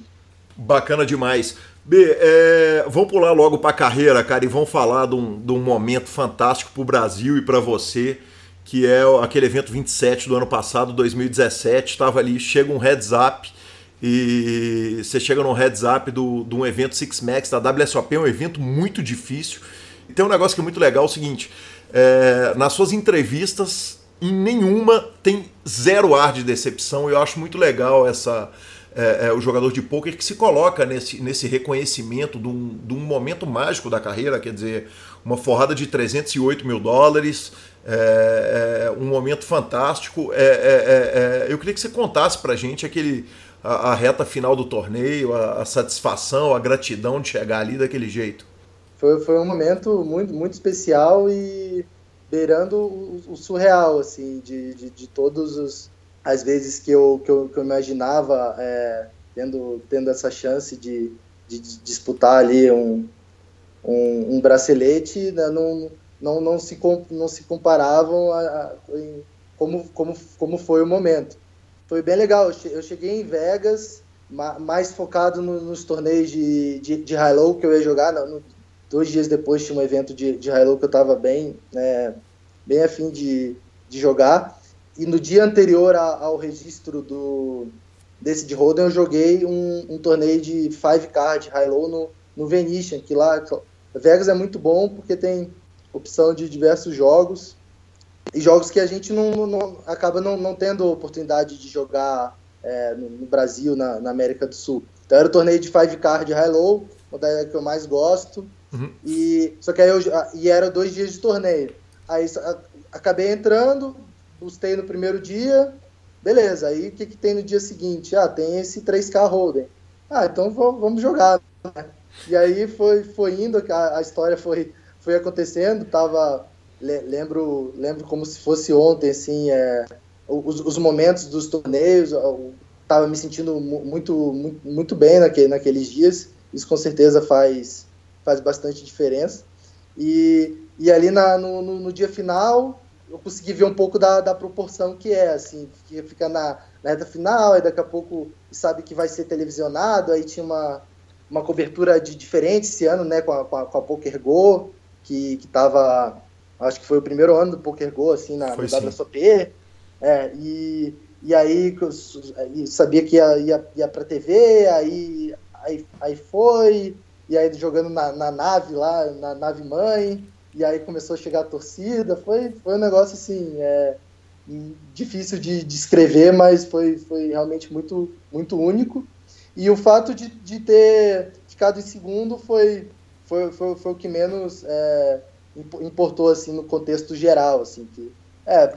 Speaker 1: Bacana demais. B, é, vamos pular logo para a carreira, cara, e vamos falar de um, de um momento fantástico para o Brasil e para você, que é aquele evento 27 do ano passado, 2017. Estava ali, chega um heads up e você chega no heads up do, de um evento Six Max da WSOP, é um evento muito difícil. E tem um negócio que é muito legal, é o seguinte, é, nas suas entrevistas, em nenhuma tem zero ar de decepção, eu acho muito legal essa é, é, o jogador de pôquer que se coloca nesse, nesse reconhecimento de um, de um momento mágico da carreira, quer dizer, uma forrada de 308 mil dólares, é, é, um momento fantástico. É, é, eu queria que você contasse pra gente aquele, a, a reta final do torneio, a, a, satisfação, a gratidão de chegar ali daquele jeito.
Speaker 4: Foi, foi um momento muito, muito especial e beirando o, o surreal, assim, de, de, de todos os às vezes que eu, que eu, que eu imaginava é, tendo, tendo essa chance de, de, disputar ali um, um, um bracelete, né, não, não, não, se, não se comparavam a, a, em, como, como, como foi o momento. Foi bem legal, eu cheguei em Vegas, mais focado no, nos torneios de, de, de high-low que eu ia jogar, no, dois dias depois tinha um evento de, de high-low que eu estava bem, né, bem afim de, de jogar, e no dia anterior a, ao registro do desse de Holden, eu joguei um, um torneio de five card high-low no, no Venetian, que lá Vegas é muito bom porque tem opção de diversos jogos e jogos que a gente não, não acaba não, não tendo oportunidade de jogar é, no, no, Brasil, na, na, América do Sul. Então era o torneio de five card high-low, modalidade que eu mais gosto. Uhum. E só que aí eu, e era dois dias de torneio. Aí acabei entrando, bustei no primeiro dia, beleza. Aí o que, que tem no dia seguinte? Ah, tem esse 3K Holden. Ah, então vamos jogar. Né? E aí foi, foi indo, a, a história foi, foi acontecendo, tava. Lembro, lembro como se fosse ontem, assim, é, os, os momentos dos torneios, eu tava me sentindo muito, muito, muito bem naquele, naqueles dias. Isso com certeza faz, faz bastante diferença. E, e ali na, no, no, no dia final, eu consegui ver um pouco da, da proporção que é, assim, que fica na, na reta final, e daqui a pouco sabe que vai ser televisionado, aí tinha uma, uma cobertura de diferente esse ano, né, com a, com a, com a Poker Go, que, que tava, acho que foi o primeiro ano do Poker Go, assim, na, foi, no WSOP, é, e, e aí eu sabia que ia, ia, ia pra TV, aí, aí, aí foi, e aí jogando na, na nave lá, na nave mãe, e aí começou a chegar a torcida, foi, foi um negócio assim, é, difícil de descrever, mas foi, foi realmente muito, muito único. E o fato de, de ter ficado em segundo foi, foi, foi, foi o que menos é, importou assim, no contexto geral. Assim, que, é,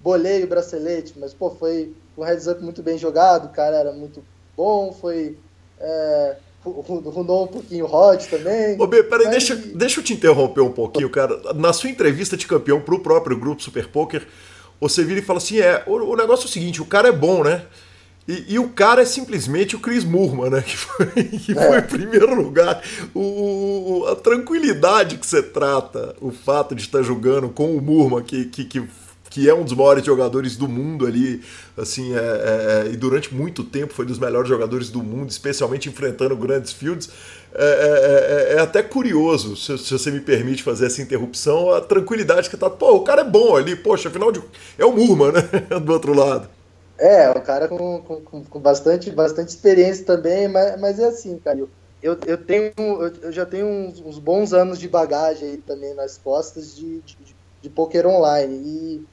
Speaker 4: bolei o bracelete, mas pô, foi um heads up muito bem jogado, o cara era muito bom, foi. É, Rundou um pouquinho hot também.
Speaker 1: Ô, B, peraí, mas... deixa, deixa eu te interromper um pouquinho, cara. Na sua entrevista de campeão pro próprio grupo Super Poker, você vira e fala assim: é, o, o negócio é o seguinte, o cara é bom, né? E, e, o cara é simplesmente o Chris Murman, né? Que foi, que foi é. em primeiro lugar. O, a tranquilidade que você trata, o fato de estar jogando com o Murman, que, que, que que é um dos maiores jogadores do mundo ali, assim, é, é, e durante muito tempo foi dos melhores jogadores do mundo, especialmente enfrentando grandes fields. É, é, é, é até curioso, se, se, você me permite fazer essa interrupção, a tranquilidade que tá. Pô, o cara é bom ali, poxa, afinal de. É o Murman, né? do outro lado.
Speaker 4: É, o cara com, com, com bastante, bastante experiência também, mas, mas é assim, cara. Eu, eu, tenho, eu já tenho uns, uns bons anos de bagagem aí também nas costas de, de, de poker online. E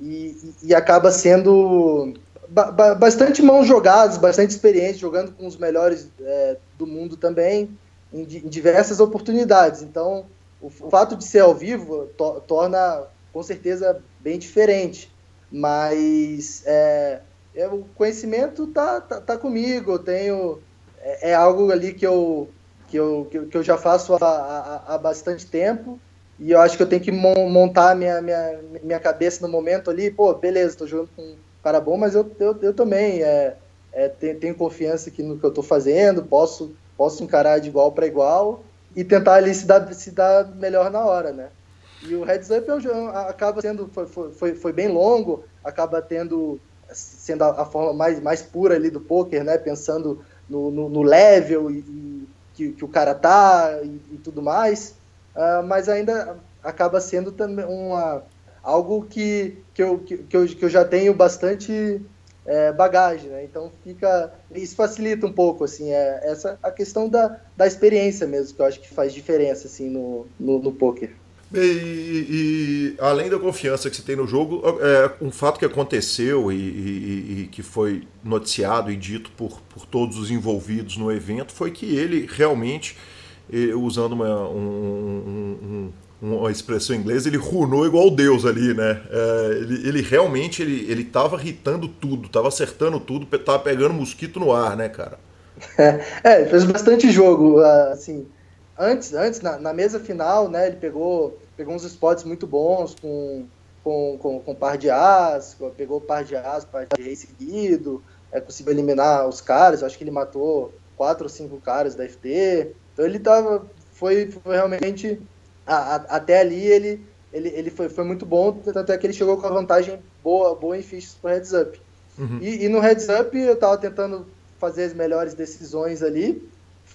Speaker 4: e, e acaba sendo ba bastante mãos jogadas, bastante experiente, jogando com os melhores é, do mundo também, em, em, diversas oportunidades. Então, o, o, fato de ser ao vivo to torna, com certeza, bem diferente. Mas é, é, o conhecimento tá, tá, tá, comigo, eu tenho. É, é, algo ali que eu, que eu, que eu já faço há, há, há bastante tempo e eu acho que eu tenho que montar minha, minha, minha cabeça no momento ali, pô, beleza, tô jogando com um cara bom, mas eu, eu, eu também é, é, tenho, tenho confiança aqui no que eu tô fazendo, posso, posso encarar de igual para igual e tentar ali se dar, se dar melhor na hora, né? E o heads up eu, acaba sendo, foi, foi, foi bem longo, acaba tendo, sendo a, a, forma mais, mais pura ali do poker, né? Pensando no, no, no level e, que, que, o cara tá e, e tudo mais, uh, mas ainda acaba sendo também uma, algo que, que, eu, que, que, eu, que eu já tenho bastante é, bagagem, né? Então fica isso facilita um pouco assim é, essa a questão da, da experiência mesmo que eu acho que faz diferença assim no, no, no poker.
Speaker 1: E, e, além da confiança que você tem no jogo, é, um fato que aconteceu e, e, e, que foi noticiado e dito por, por todos os envolvidos no evento foi que ele realmente, usando uma, um, um, uma expressão inglesa, ele runou igual Deus ali, né? É, ele, ele, realmente ele, ele tava irritando tudo, tava acertando tudo, tava pegando mosquito no ar, né, cara?
Speaker 4: É, fez bastante jogo, assim antes, antes na, na, mesa final, né, ele pegou, pegou uns spots muito bons com, com, com, com par de as, pegou par de as, par de rei seguido, é possível eliminar os caras, acho que ele matou quatro ou cinco caras da FT, então ele tava, foi, foi realmente, a, a, até ali ele, ele, ele foi, foi muito bom, tanto é que ele chegou com a vantagem boa, boa em fichas pro heads up. Uhum. E, e no heads up eu tava tentando fazer as melhores decisões ali,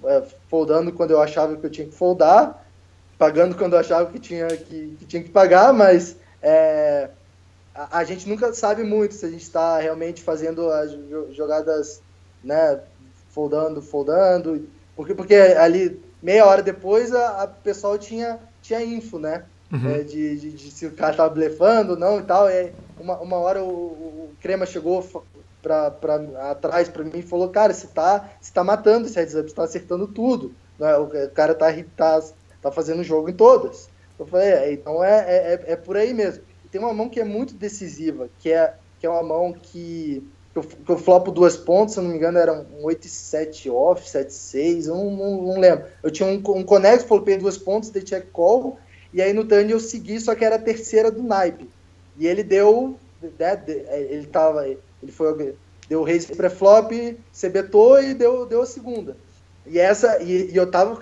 Speaker 4: é, foldando quando eu achava que eu tinha que foldar, pagando quando eu achava que tinha que, que tinha que pagar, mas é, a, a, gente nunca sabe muito se a gente está realmente fazendo as jogadas, né, foldando, foldando, porque, porque ali meia hora depois a, a pessoal tinha, tinha info, né? Uhum. É, de, de, de, se o cara tava blefando ou não e tal. E uma, uma hora o, o Crema chegou pra, pra, atrás para mim e falou, cara, você tá, você tá matando esse heads up, você tá acertando tudo. Né? O cara tá, tá, tá fazendo jogo em todas. Eu falei, é, então é, é, é, é por aí mesmo. E tem uma mão que é muito decisiva, que é, que é uma mão que, que, eu, eu flopo duas pontos, se não me engano, era um 8 7 off, 7 6, eu não, não, não, lembro. Eu tinha um, um connect, flopei duas pontos, dei check call, e aí no turn eu segui, só que era a terceira do naipe. E ele deu, né, ele tava ele foi deu raise pré-flop, você betou e deu, deu a segunda. E essa e, e eu tava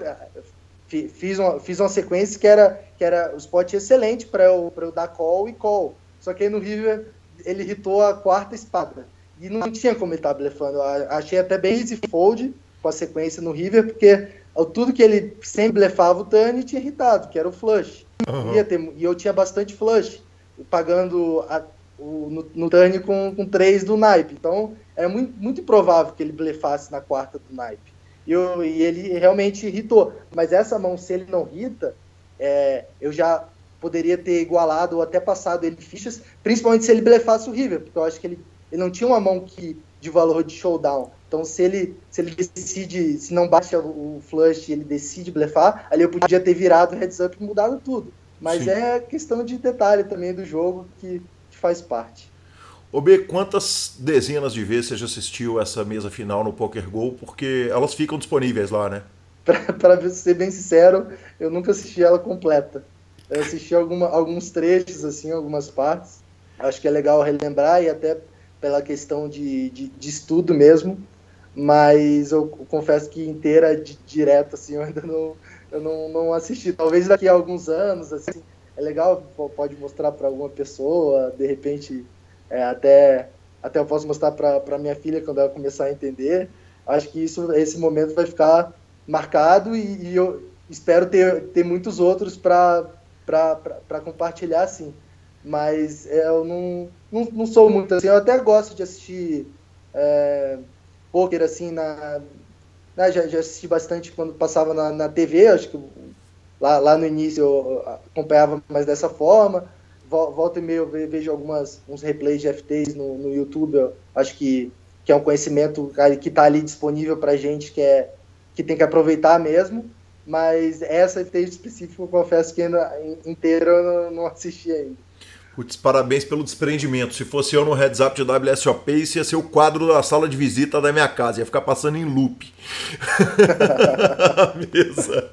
Speaker 4: fiz uma, fiz uma sequência que era que era o spot excelente para eu eu dar call e call. Só que aí no river ele hitou a quarta espada. E não tinha como ele estar tá blefando. Eu achei até bem easy fold com a sequência no river, porque tudo que ele sempre blefava o turn tinha irritado, que era o flush. Uhum. Ter, e eu tinha bastante flush, pagando a, o, no, no turn com, com três do naipe. Então é muito, muito improvável que ele blefasse na quarta do naipe. E, eu, e ele realmente irritou. Mas essa mão, se ele não irrita, é, eu já poderia ter igualado ou até passado ele fichas, principalmente se ele blefasse o River, porque eu acho que ele, ele não tinha uma mão que de valor de showdown. Então, se ele, se ele decide, se não baixa o flush e ele decide blefar, ali eu podia ter virado o heads up e mudado tudo. Mas Sim. é questão de detalhe também do jogo que faz parte.
Speaker 1: Ô B, quantas dezenas de vezes você já assistiu essa mesa final no Poker Go? Porque elas ficam disponíveis lá, né?
Speaker 4: Para ser bem sincero, eu nunca assisti ela completa. Eu assisti alguma, alguns trechos, assim, algumas partes. Acho que é legal relembrar e até pela questão de, de, de estudo mesmo. Mas eu confesso que inteira, de, direto, assim, eu ainda não, eu não, não assisti. Talvez daqui a alguns anos, assim, é legal, pode mostrar para alguma pessoa, de repente é, até, até eu posso mostrar para minha filha quando ela começar a entender. Acho que isso, esse momento vai ficar marcado e, e eu espero ter, ter muitos outros para compartilhar, sim. Mas eu não, não, não, sou muito assim, eu até gosto de assistir é, poker assim na, né, já, já assisti bastante quando passava na, na TV, acho que Lá, lá no início eu acompanhava mais dessa forma. Volta e meia eu vejo algumas, uns replays de FTs no, no YouTube. Eu acho que, que é um conhecimento que está ali disponível para gente que, é, que tem que aproveitar mesmo. Mas essa FT específica, eu confesso que ainda inteira eu não, não assisti ainda.
Speaker 1: Putz, parabéns pelo desprendimento. Se fosse eu no heads up de WSOP, isso ia ser o quadro da sala de visita da minha casa. Ia ficar passando em loop. mesa.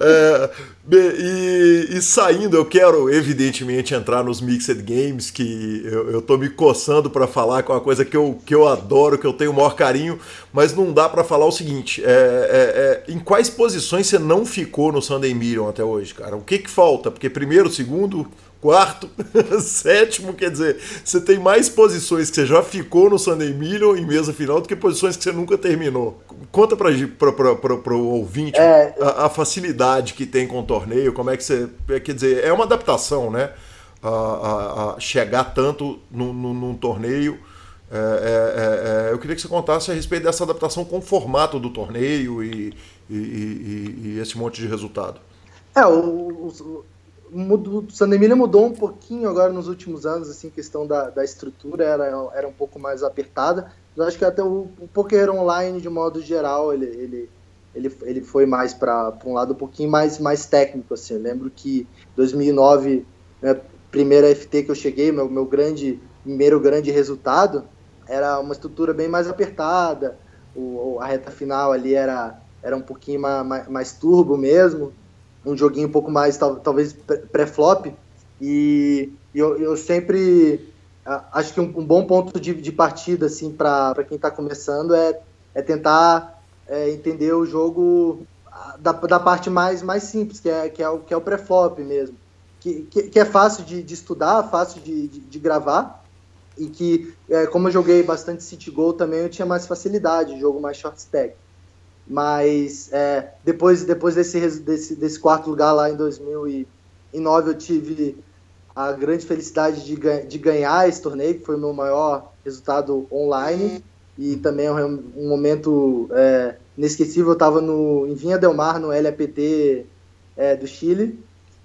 Speaker 1: é, e, e, saindo, eu quero evidentemente entrar nos Mixed Games, que eu, eu tô me coçando para falar, que é uma coisa que eu, que eu adoro, que eu tenho o maior carinho, mas não dá para falar o seguinte: é, é, é, em quais posições você não ficou no Sunday Million até hoje, cara? O que que falta? Porque primeiro, segundo, quarto, sétimo, quer dizer, você tem mais posições que você já ficou no Sunday Million em mesa final do que posições que você nunca terminou. Conta para o ouvinte é... a, a, facilidade que tem com o torneio, como é que você. Quer dizer, é uma adaptação, né? A, a, a chegar tanto num, num, num torneio. É, é, é, é eu queria que você contasse a respeito dessa adaptação com o formato do torneio e, e, e, e esse monte de resultado.
Speaker 4: É, o, o, o San Emílio mudou um pouquinho agora nos últimos anos, assim, questão da, da estrutura era, era um pouco mais apertada. Eu acho que até o, o poker online, de modo geral, ele, ele, ele, ele foi mais para um lado um pouquinho mais, mais técnico, assim. Eu lembro que 2009, né, primeira FT que eu cheguei, meu, meu grande, primeiro grande resultado, era uma estrutura bem mais apertada, o, a reta final ali era, era um pouquinho mais, mais, mais turbo mesmo, um joguinho um pouco mais, tal, talvez, pré-flop. E eu, eu sempre acho que um, um bom ponto de, de partida assim, para quem está começando é, é tentar é, entender o jogo da, da parte mais, mais simples, que é, que é o, que é o pré-flop mesmo. Que, que, que, é fácil de, de estudar, fácil de, de, de gravar, e que, é, como eu joguei bastante City Goal também, eu tinha mais facilidade, jogo mais short stack. Mas é, depois, depois desse, desse, desse quarto lugar lá em 2009, eu tive a grande felicidade de, de ganhar esse torneio, que foi o meu maior resultado online. E também é um, um momento é, inesquecível. Eu estava em Vinha Del Mar, no LAPT é, do Chile.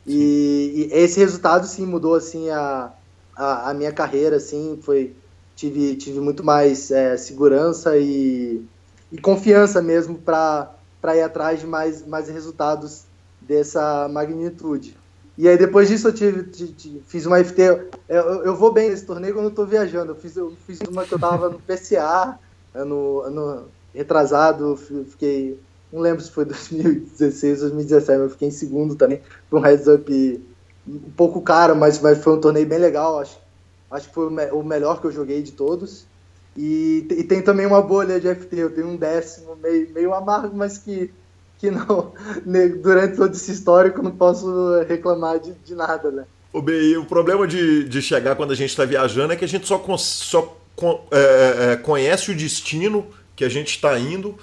Speaker 4: E, e, esse resultado, sim, mudou assim, a, a, a, minha carreira. Assim, foi, tive, tive muito mais é, segurança e e confiança mesmo para ir atrás de mais, mais resultados dessa magnitude. E aí depois disso eu tive, fiz uma FT. Eu, eu, vou bem nesse torneio quando eu estou viajando. Eu fiz, eu fiz uma que eu estava no PCA, ano, ano retrasado, fiquei. Não lembro se foi 2016 ou 2017, mas eu fiquei em segundo também. Foi um heads up um pouco caro, mas, mas foi um torneio bem legal. Acho, acho que foi o, me, o melhor que eu joguei de todos. E, e, tem também uma bolha de FT, eu tenho um décimo meio, meio amargo, mas que, que não, durante todo esse histórico não posso reclamar de, de nada, né?
Speaker 1: O BI, o problema de, de chegar quando a gente está viajando é que a gente só, só é, é, é, conhece o destino que a gente está indo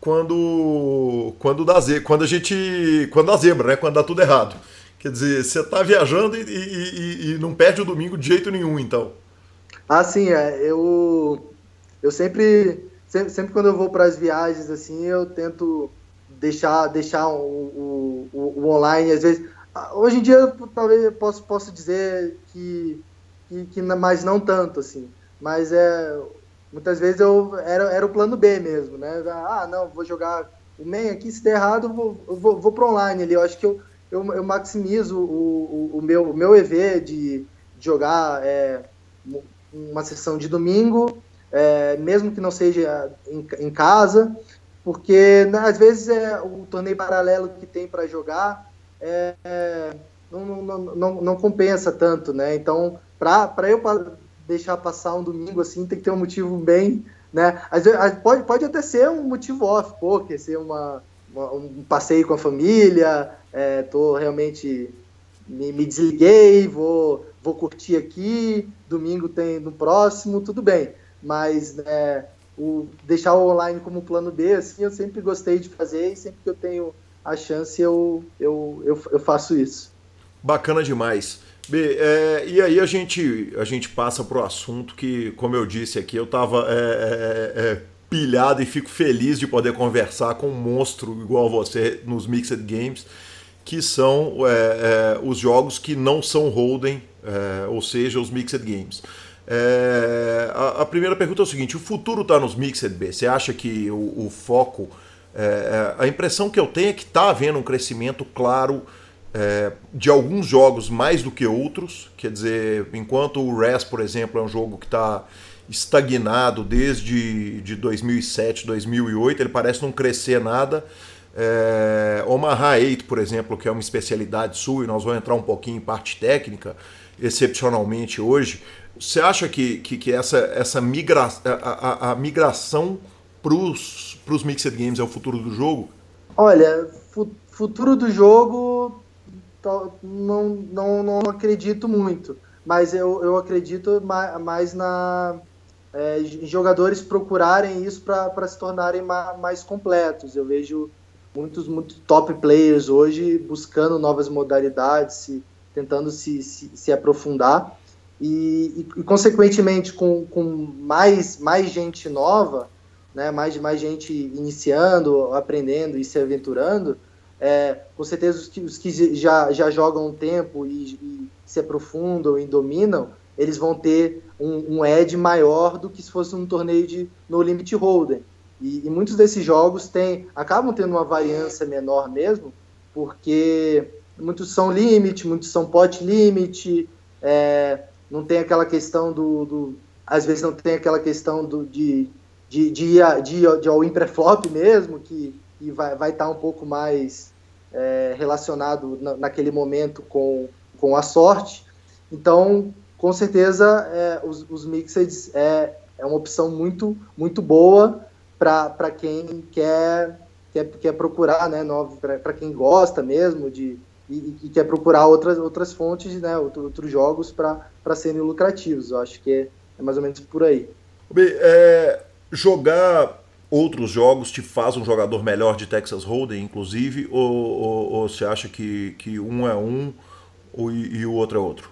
Speaker 1: quando quando dá zebra, quando a gente quando dá zebra, né? Quando dá tudo errado. Quer dizer, você está viajando e, e, e, não perde o domingo de jeito nenhum, então.
Speaker 4: Ah, sim, é, eu eu sempre, sempre, sempre quando eu vou para as viagens, assim, eu tento deixar, deixar o, o, o, online, às vezes. Hoje em dia, talvez eu posso, posso dizer que, que, que, mas não tanto, assim. Mas é, muitas vezes eu era, era o plano B mesmo, né? Ah, não, vou jogar o main aqui, se der errado, eu vou, vou, vou para online ali. Eu acho que eu, eu, eu maximizo o, o, o, meu, o meu EV de jogar é, uma sessão de domingo é, mesmo que não seja em, em casa, porque né, às vezes é o torneio paralelo que tem para jogar é, não, não, não, não, compensa tanto, né? Então, para eu deixar passar um domingo assim, tem que ter um motivo bem, né? Às vezes, pode, pode até ser um motivo off, pô, ser uma, uma um passeio com a família, é, tô realmente me, me, desliguei, vou, vou curtir aqui, domingo tem no próximo, tudo bem mas né, o, deixar o online como plano B, assim, eu sempre gostei de fazer e sempre que eu tenho a chance eu, eu, eu, eu faço isso.
Speaker 1: Bacana demais. B, é, e aí a gente, a gente passa para o assunto que, como eu disse aqui, eu estava é, é, é, pilhado e fico feliz de poder conversar com um monstro igual você nos Mixed Games, que são é, é, os jogos que não são Holden, ou seja, os Mixed Games. É, a, a, primeira pergunta é o seguinte: o futuro está nos Mixed B? Você acha que o, o foco. É, é a impressão que eu tenho é que está havendo um crescimento claro é, de alguns jogos mais do que outros. Quer dizer, enquanto o RES, por exemplo, é um jogo que está estagnado desde de 2007, 2008, ele parece não crescer nada. É, Omaha 8, por exemplo, que é uma especialidade sua, e nós vamos entrar um pouquinho em parte técnica, excepcionalmente hoje, você acha que, que, que essa, essa migra, a, a, a migração para os Mixed Games é o futuro do jogo?
Speaker 4: Olha, fu futuro do jogo não, não, não acredito muito. Mas eu, eu acredito mais na é, jogadores procurarem isso para se tornarem mais completos. Eu vejo muitos, muitos top players hoje buscando novas modalidades, se, tentando se, se, se aprofundar. E, e, e, consequentemente, com, com mais, mais gente nova, né, mais, mais gente iniciando, aprendendo e se aventurando, é, com certeza os que, os que já, já jogam um tempo e, e, se aprofundam e dominam, eles vão ter um, um edge maior do que se fosse um torneio de no limit holder. E, e, muitos desses jogos têm, acabam tendo uma variância menor mesmo, porque muitos são limit, muitos são pot limit, é, não tem aquela questão do, do, Às vezes não tem aquela questão do, de, de, de, ir, de, de all-in pré-flop mesmo, que, que vai estar vai tá um pouco mais é, relacionado na, naquele momento com, com a sorte. Então, com certeza, é, os, os é, é uma opção muito, muito boa para quem quer, quer, quer procurar, né, para quem gosta mesmo de, e, e, quer procurar outras, outras fontes, né, outro, outros jogos para serem lucrativos. Eu acho que é, é mais ou menos por aí.
Speaker 1: É, jogar outros jogos te faz um jogador melhor de Texas Hold'em, inclusive, ou, ou, ou, você acha que, que um é um e, e o outro é outro?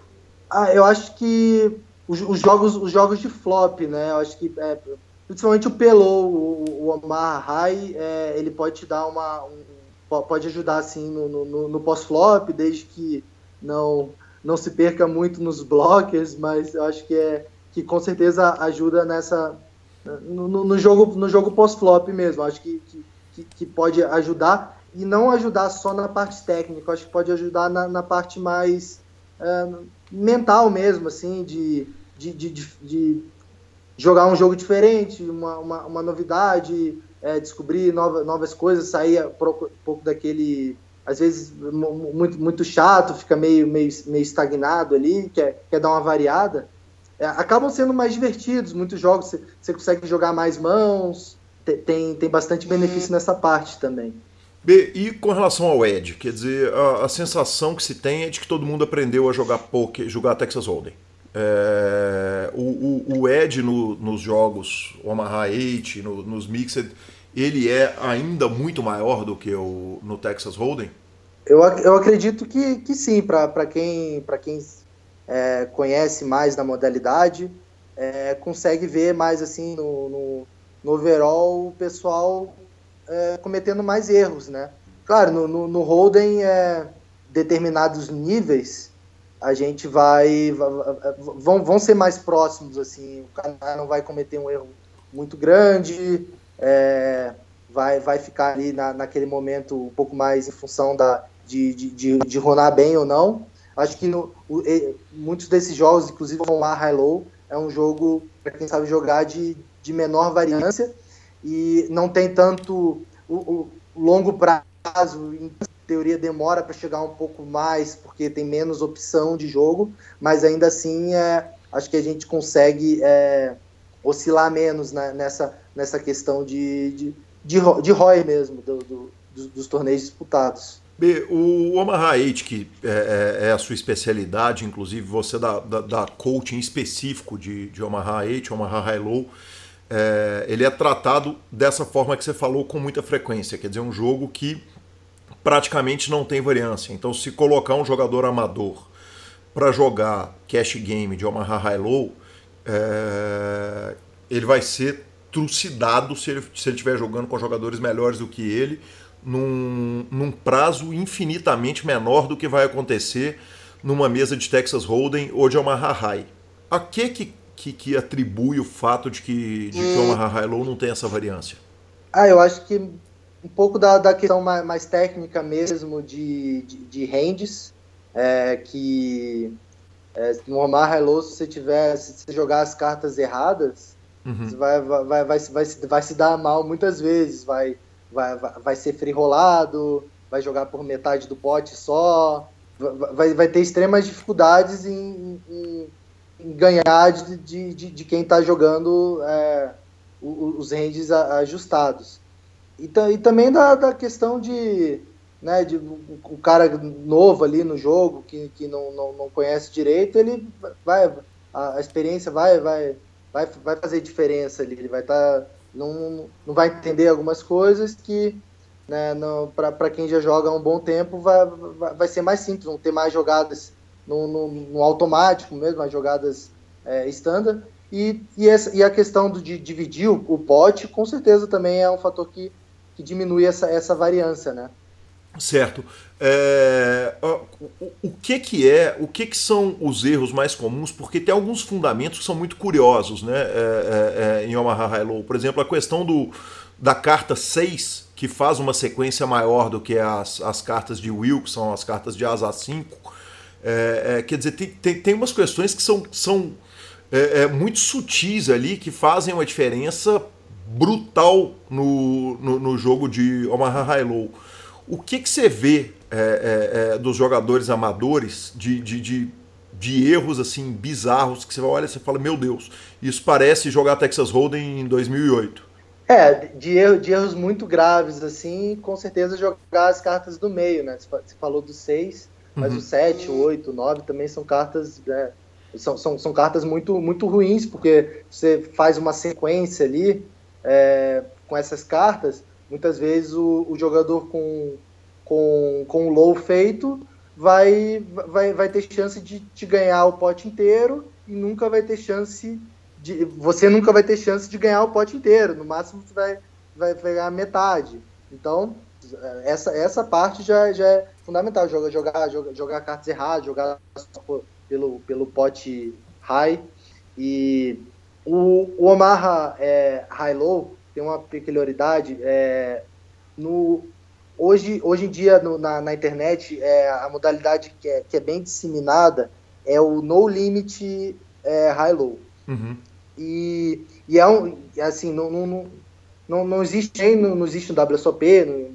Speaker 4: Ah, eu acho que os, os, jogos, os jogos de flop, né? Eu acho que é, principalmente o Pelou, o, o Omar High, é, ele pode te dar uma. Um, pode ajudar assim no, no, no pós-flop, desde que não, não se perca muito nos blockers, mas eu acho que é que com certeza ajuda nessa no, no jogo no jogo pós-flop mesmo. Acho que, que, que, pode ajudar e não ajudar só na parte técnica. Acho que pode ajudar na, na parte mais é, mental mesmo, assim, de, de, de, de, jogar um jogo diferente, uma, uma, uma novidade, é, descobrir nova, novas coisas, sair um pouco daquele às vezes muito, muito chato, fica meio, meio, meio estagnado ali, quer, quer dar uma variada é, acabam sendo mais divertidos. Muitos jogos você, você consegue jogar mais mãos, tem, tem bastante benefício nessa parte também.
Speaker 1: B, e com relação ao Ed, quer dizer, a, a, sensação que se tem é de que todo mundo aprendeu a jogar poker, jogar Texas Hold'em. É, o, o, o, Ed no, nos jogos Omaha 8, no, nos Mixed, ele é ainda muito maior do que o no Texas Hold'em?
Speaker 4: Eu, eu acredito que, que sim, para quem, quem é, conhece mais da modalidade, é, consegue ver mais assim no, no, no overall o pessoal é, cometendo mais erros, né? Claro, no, no, no Holden, é, determinados níveis, a gente vai, vai, vão, vão ser mais próximos, assim, o cara não vai cometer um erro muito grande, é, vai, vai ficar ali na, naquele momento um pouco mais em função da, de, de, de, de ronar bem ou não, Acho que no, o, muitos desses jogos, inclusive o Mar High Low, é um jogo para quem sabe jogar de, de menor variância e não tem tanto o, o longo prazo. Em teoria demora para chegar um pouco mais porque tem menos opção de jogo, mas ainda assim é, acho que a gente consegue é, oscilar menos né, nessa, nessa questão de, de, de, de ROI mesmo do, do, dos, dos torneios disputados.
Speaker 1: B, o Omaha 8, que é, é, é, a sua especialidade, inclusive você dá, dá, coaching específico de, de Omaha 8, Omaha High Low, é, ele é tratado dessa forma que você falou com muita frequência, quer dizer, um jogo que praticamente não tem variância. Então, se colocar um jogador amador para jogar cash game de Omaha High Low, é, ele vai ser trucidado se ele, se ele estiver jogando com jogadores melhores do que ele num, num prazo infinitamente menor do que vai acontecer numa mesa de Texas Hold'em ou de Omaha High. A que que, que, que atribui o fato de que, de que hum. Omaha High Low não tem essa variância?
Speaker 4: Ah, eu acho que um pouco da, da questão mais, mais técnica mesmo de, de, de ranges, é, que é, no Omaha High Low, se você tiver, se você jogar as cartas erradas, uhum. vai, vai, vai, vai, vai, vai se dar mal muitas vezes, vai vai, vai, ser free rolado, vai jogar por metade do pote só, vai, vai ter extremas dificuldades em, em, em ganhar de, de, de, quem está jogando é, os ranges ajustados. E, e também da, da questão de, né, de o cara novo ali no jogo, que, que não, não, não conhece direito, ele vai, a, a experiência vai, vai, vai, vai fazer diferença ali, ele vai estar, tá, não, não vai entender algumas coisas que, né, para quem já joga há um bom tempo, vai, vai, vai ser mais simples, vão ter mais jogadas no, no, no automático mesmo, mais jogadas é, standard, e, e, essa, e a questão do, de dividir o, o pote, com certeza também é um fator que, que diminui essa, essa variância, né?
Speaker 5: Certo. É, o, o, que que é, o que que são os erros mais comuns? Porque tem alguns fundamentos que são muito curiosos, né? É, é, é em Omaha High Low. Por exemplo, a questão do, da carta 6, que faz uma sequência maior do que as, as cartas de Will, que são as cartas de asa 5. É, é, quer dizer, tem, tem, tem umas questões que são, são muito sutis ali, que fazem uma diferença brutal no, no, no jogo de Omaha High Low. O que, que você vê é, é, é, dos jogadores amadores de, de, de, de, erros assim bizarros que você olha e você fala, meu Deus, isso parece jogar Texas Hold'em em 2008?
Speaker 4: É, de, erro, de erros muito graves, assim, com certeza jogar as cartas do meio, né? Você falou do 6, mas uhum. o 7, o 8, o 9 também são cartas. Né? São, são, são cartas muito, muito ruins, porque você faz uma sequência ali é, com essas cartas Muitas vezes o, o jogador com, com, com o low feito vai, vai, vai ter chance de te ganhar o pote inteiro e nunca vai ter chance de. Você nunca vai ter chance de ganhar o pote inteiro. No máximo você vai, vai pegar metade. Então, essa, essa parte já, já é fundamental. Jogar, jogar, jogar, jogar cartas erradas, jogar pelo, pelo pote high. E o, o Omaha é, high-low tem uma peculiaridade. É, no, hoje, hoje em dia, no, na, na, internet, é, a modalidade que é, que é bem disseminada é o no limit é, high-low. Uhum. E, e é um, assim, não, não, não, não existe não, não existe no WSOP, não,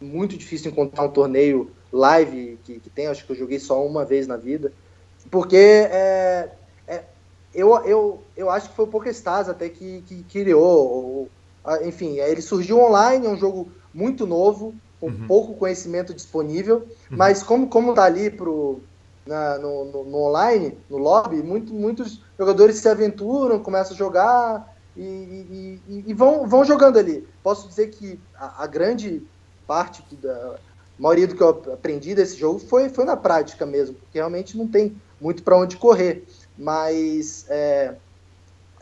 Speaker 4: muito difícil encontrar um torneio live que, que tem, acho que eu joguei só uma vez na vida, porque é, é, eu, eu, eu acho que foi o PokéStars até que, que criou, enfim, ele surgiu online, é um jogo muito novo, com uhum. pouco conhecimento disponível, uhum. mas como, como tá ali pro, na, no, no, no, online, no lobby, muito, muitos jogadores se aventuram, começam a jogar e, e, e, e vão, vão jogando ali. Posso dizer que a, a grande parte que da a maioria do que eu aprendi desse jogo foi, foi na prática mesmo, porque realmente não tem muito para onde correr. Mas é,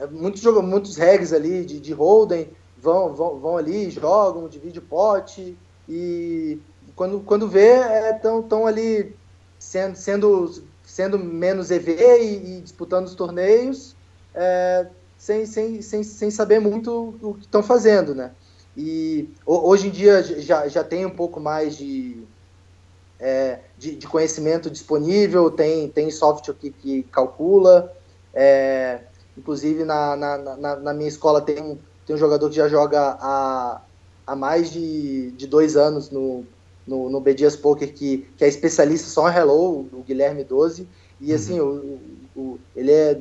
Speaker 4: é muitos, muitos regs ali de, de Holden, vão, vão, vão ali, jogam, dividem pote e quando, quando vê, estão é, tão ali sendo, sendo, sendo menos EV e, e disputando os torneios é, sem, sem, sem, sem saber muito o que estão fazendo, né? E hoje em dia já, já tem um pouco mais de, é, de, de, conhecimento disponível, tem, tem software que, que calcula, é, inclusive na, na, na, na, minha escola tem um, tem um jogador que já joga há, há mais de, de dois anos no, no, no B Dias Poker, que, que é especialista só em Hello, o Guilherme 12. E uhum. assim, o, o, ele é.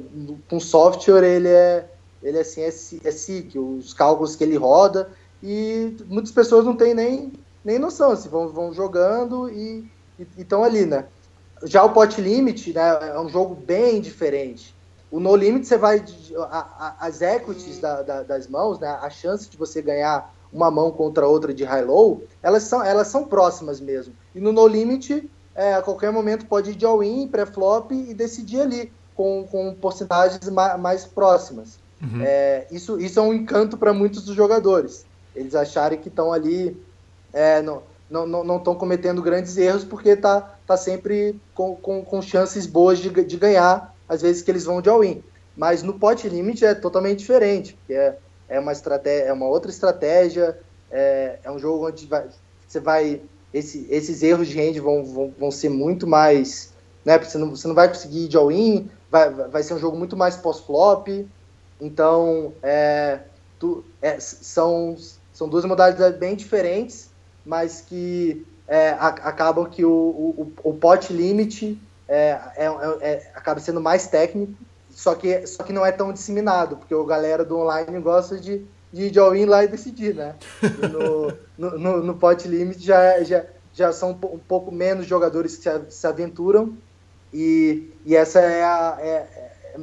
Speaker 4: Com software, ele é. Ele assim, é, é SIC, os cálculos que ele roda. E muitas pessoas não têm nem, nem noção, assim, vão, vão jogando e estão ali, né? Já o Pot Limit né, é um jogo bem diferente. O no limit você vai. A, a, as equities da, da, das mãos, né, a chance de você ganhar uma mão contra outra de high-low, elas são, elas são próximas mesmo. E no no limit, é, a qualquer momento pode ir de all-in, pré-flop e decidir ali, com, com porcentagens ma, mais próximas. Uhum. É, isso, isso é um encanto para muitos dos jogadores. Eles acharem que estão ali. É, não estão não, não cometendo grandes erros porque tá, tá sempre com, com, com chances boas de, de ganhar às vezes que eles vão de all-in. Mas no pot limit é totalmente diferente, porque é, é uma estratégia, é uma outra estratégia, é, é um jogo onde vai, você vai. Esse, esses erros de range vão, vão, vão ser muito mais. Né, você, não, você não vai conseguir ir de all-in, vai, vai ser um jogo muito mais pós-flop. Então, é, tu, é, são, são duas modalidades bem diferentes, mas que é, a, acabam que o, o, o pot limit é, é, é, é, acaba sendo mais técnico, só que, só que não é tão disseminado, porque o galera do online gosta de, de ir de all-in lá e decidir, né? E no, no, no, no pot limit já, já, já são um pouco menos jogadores que se, se aventuram e, e essa é, a, é,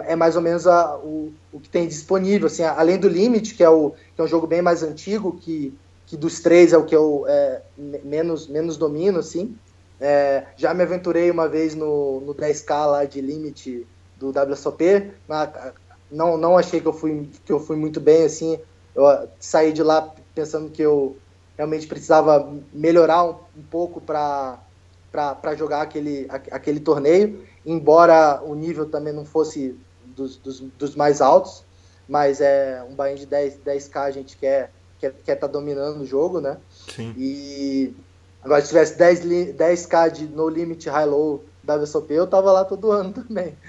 Speaker 4: é mais ou menos a, o, o que tem disponível, assim, além do Limit, que é, o, que é um jogo bem mais antigo, que, que dos três é o que eu é, menos, menos domino, assim, é, já me aventurei uma vez no, no 10K lá de Limit do WSOP, não, não achei que eu, fui, que eu fui muito bem, assim, eu saí de lá pensando que eu realmente precisava melhorar um, um pouco para jogar aquele, aquele torneio, embora o nível também não fosse dos, dos, dos mais altos, mas é um Bahia de 10, 10k a gente quer quer estar quer tá dominando o jogo, né?
Speaker 1: Sim.
Speaker 4: E agora se tivesse 10, 10k de no limit high low da WSOP, eu tava lá todo ano também.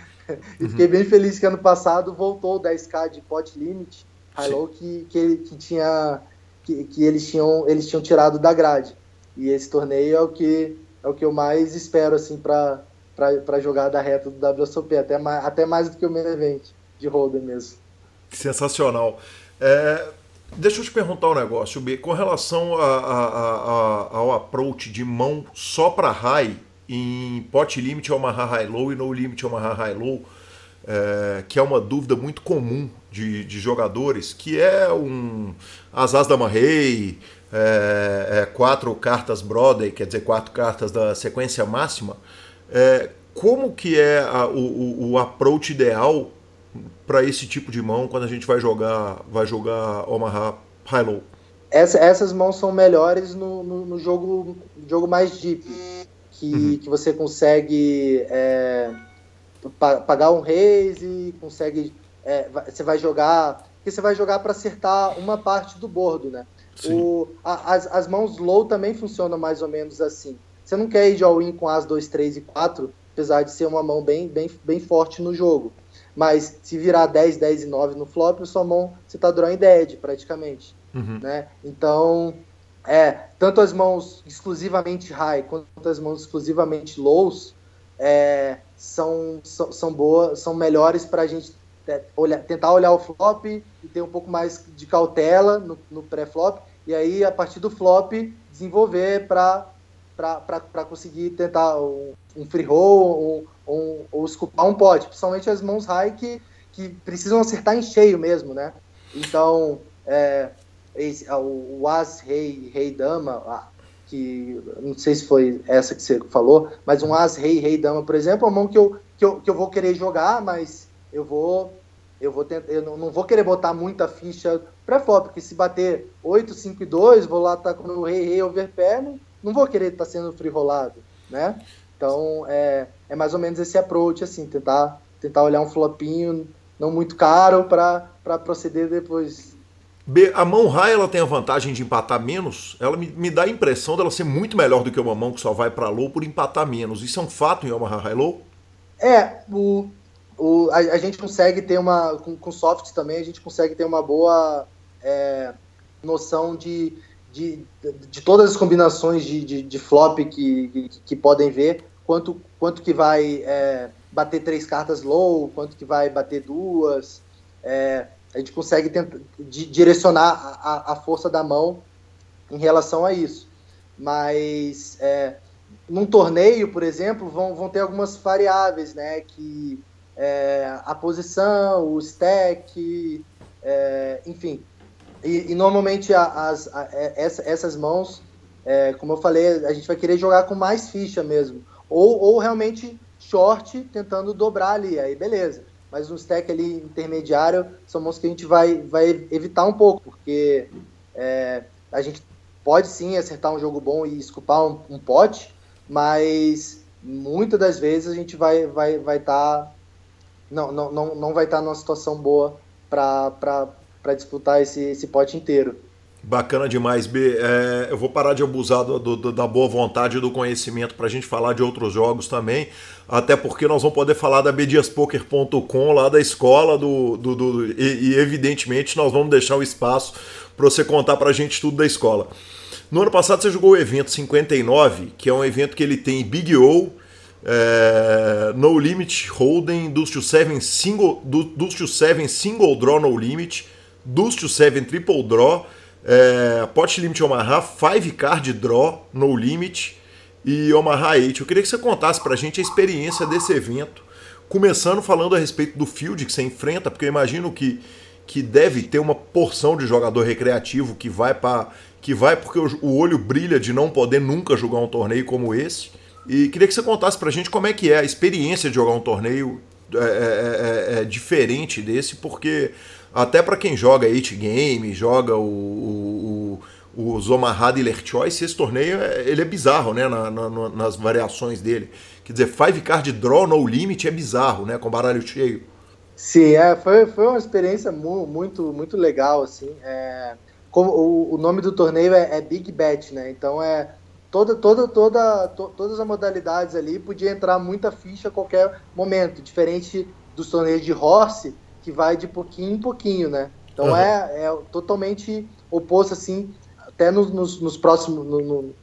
Speaker 4: E uhum. fiquei bem feliz que ano passado voltou o 10k de pot limit high low que, que, que tinha que, que eles tinham eles tinham tirado da grade. E esse torneio é o que é o que eu mais espero assim para para jogar da reta do WSOP, até mais, até mais do que o main event de Holden mesmo.
Speaker 1: Sensacional. É, deixa eu te perguntar um negócio, B. Com relação a, a, a, ao approach de mão só para high, em pot limit Omaha High Low e no limit Omaha High Low, é, que é uma dúvida muito comum de, de jogadores, que é um Asas da Marrei, é, é, quatro cartas Brother, quer dizer, quatro cartas da sequência máxima. É, como que é o, o approach ideal para esse tipo de mão quando a gente vai jogar vai jogar Omaha High-Low?
Speaker 4: Essa, essas mãos são melhores no, no, no, jogo, jogo mais deep, que, uhum. que você consegue é, pagar um raise, consegue é, você vai jogar, que você vai jogar para acertar uma parte do bordo, né? O, a, as, as mãos low também funcionam mais ou menos assim. Você não quer ir de all-in com as 2, 3 e 4, apesar de ser uma mão bem, bem, bem forte no jogo. Mas se virar 10, 10 e 9 no flop, sua mão você tá drawing dead praticamente. Uhum. Né? Então, é, tanto as mãos exclusivamente high quanto as mãos exclusivamente lows é, são, são, são boas, são melhores para a gente é, olhar, tentar olhar o flop e ter um pouco mais de cautela no, no pré-flop, e aí a partir do flop desenvolver para conseguir tentar um, um free roll um, ou escupar um pote, principalmente as mãos high que, que precisam acertar em cheio mesmo, né? Então, é, esse, o As, Rei, Rei, Dama, que não sei se foi essa que você falou, mas um As, Rei, Rei, Dama, por exemplo, é uma mão que eu, que eu, que eu vou querer jogar, mas eu vou eu vou tentar, eu não, não vou querer botar muita ficha pré-flop, porque se bater 8, 5 e 2, vou lá estar tá com o rei, rei overpair, não, não vou querer estar tá sendo free rolado, né? Então, é, é mais ou menos esse approach, assim, tentar, tentar olhar um flopinho não muito caro para proceder depois.
Speaker 1: B, a mão high ela tem a vantagem de empatar menos. Ela me, me dá a impressão dela ser muito melhor do que uma mão que só vai para low por empatar menos. Isso é um fato em Omaha High Low?
Speaker 4: É, o, o, a, a gente consegue ter uma. Com, com softs também, a gente consegue ter uma boa é, noção de, de, de todas as combinações de, de, de flop que, que, que, podem ver, quanto, quanto que vai é, bater três cartas low, quanto que vai bater duas. É, a gente consegue direcionar a, a, força da mão em relação a isso. Mas é, num torneio, por exemplo, vão, vão ter algumas variáveis, né? Que é, a posição, o stack, é, enfim, e, e normalmente as, a, é, essa, essas mãos, é, como eu falei, a gente vai querer jogar com mais ficha mesmo. Ou, ou realmente short tentando dobrar ali, aí beleza. Mas um stack ali intermediário são mãos que a gente vai, vai evitar um pouco, porque é, a gente pode sim acertar um jogo bom e escupar um, um pote, mas muitas das vezes a gente vai vai vai estar tá, não, não, não, não vai estar tá numa situação boa para para disputar esse, esse pote inteiro.
Speaker 1: Bacana demais, B. É, eu vou parar de abusar do, do, da boa vontade e do conhecimento para a gente falar de outros jogos também, até porque nós vamos poder falar da bdiaspoker.com lá da escola do, do, do e, e, evidentemente nós vamos deixar o espaço para você contar para a gente tudo da escola. No ano passado você jogou o evento 59, que é um evento que ele tem Big O, é, No Limit Hold'em, to Seven Single, Deuce to Seven Single Draw No Limit, Deuce to 7 Triple Draw, é, Pot Limit Omaha, 5 Card Draw, No Limit, e Omaha 8. Eu queria que você contasse para a gente a experiência desse evento, começando falando a respeito do field que você enfrenta, porque eu imagino que, que deve ter uma porção de jogador recreativo que vai para que vai porque o, olho brilha de não poder nunca jogar um torneio como esse. E queria que você contasse pra gente como é que é a experiência de jogar um torneio é, é, é diferente desse, porque até para quem joga 8 game, joga o, o, o Zomaha Dealer Choice, esse torneio é, ele é bizarro, né, na, na, nas variações dele. Quer dizer, five card draw no limit é bizarro, né, com baralho cheio.
Speaker 4: Sim, é, foi, foi uma experiência muito, muito legal, assim. É, como, o, o nome do torneio é, é Big Bet, né? Então é toda, toda, toda, to, todas as modalidades ali podia entrar muita ficha a qualquer momento, diferente dos torneios de horse, que vai de pouquinho em pouquinho, né? Então uhum. é, é totalmente oposto, assim, até nos, nos, nos próximos, no, no,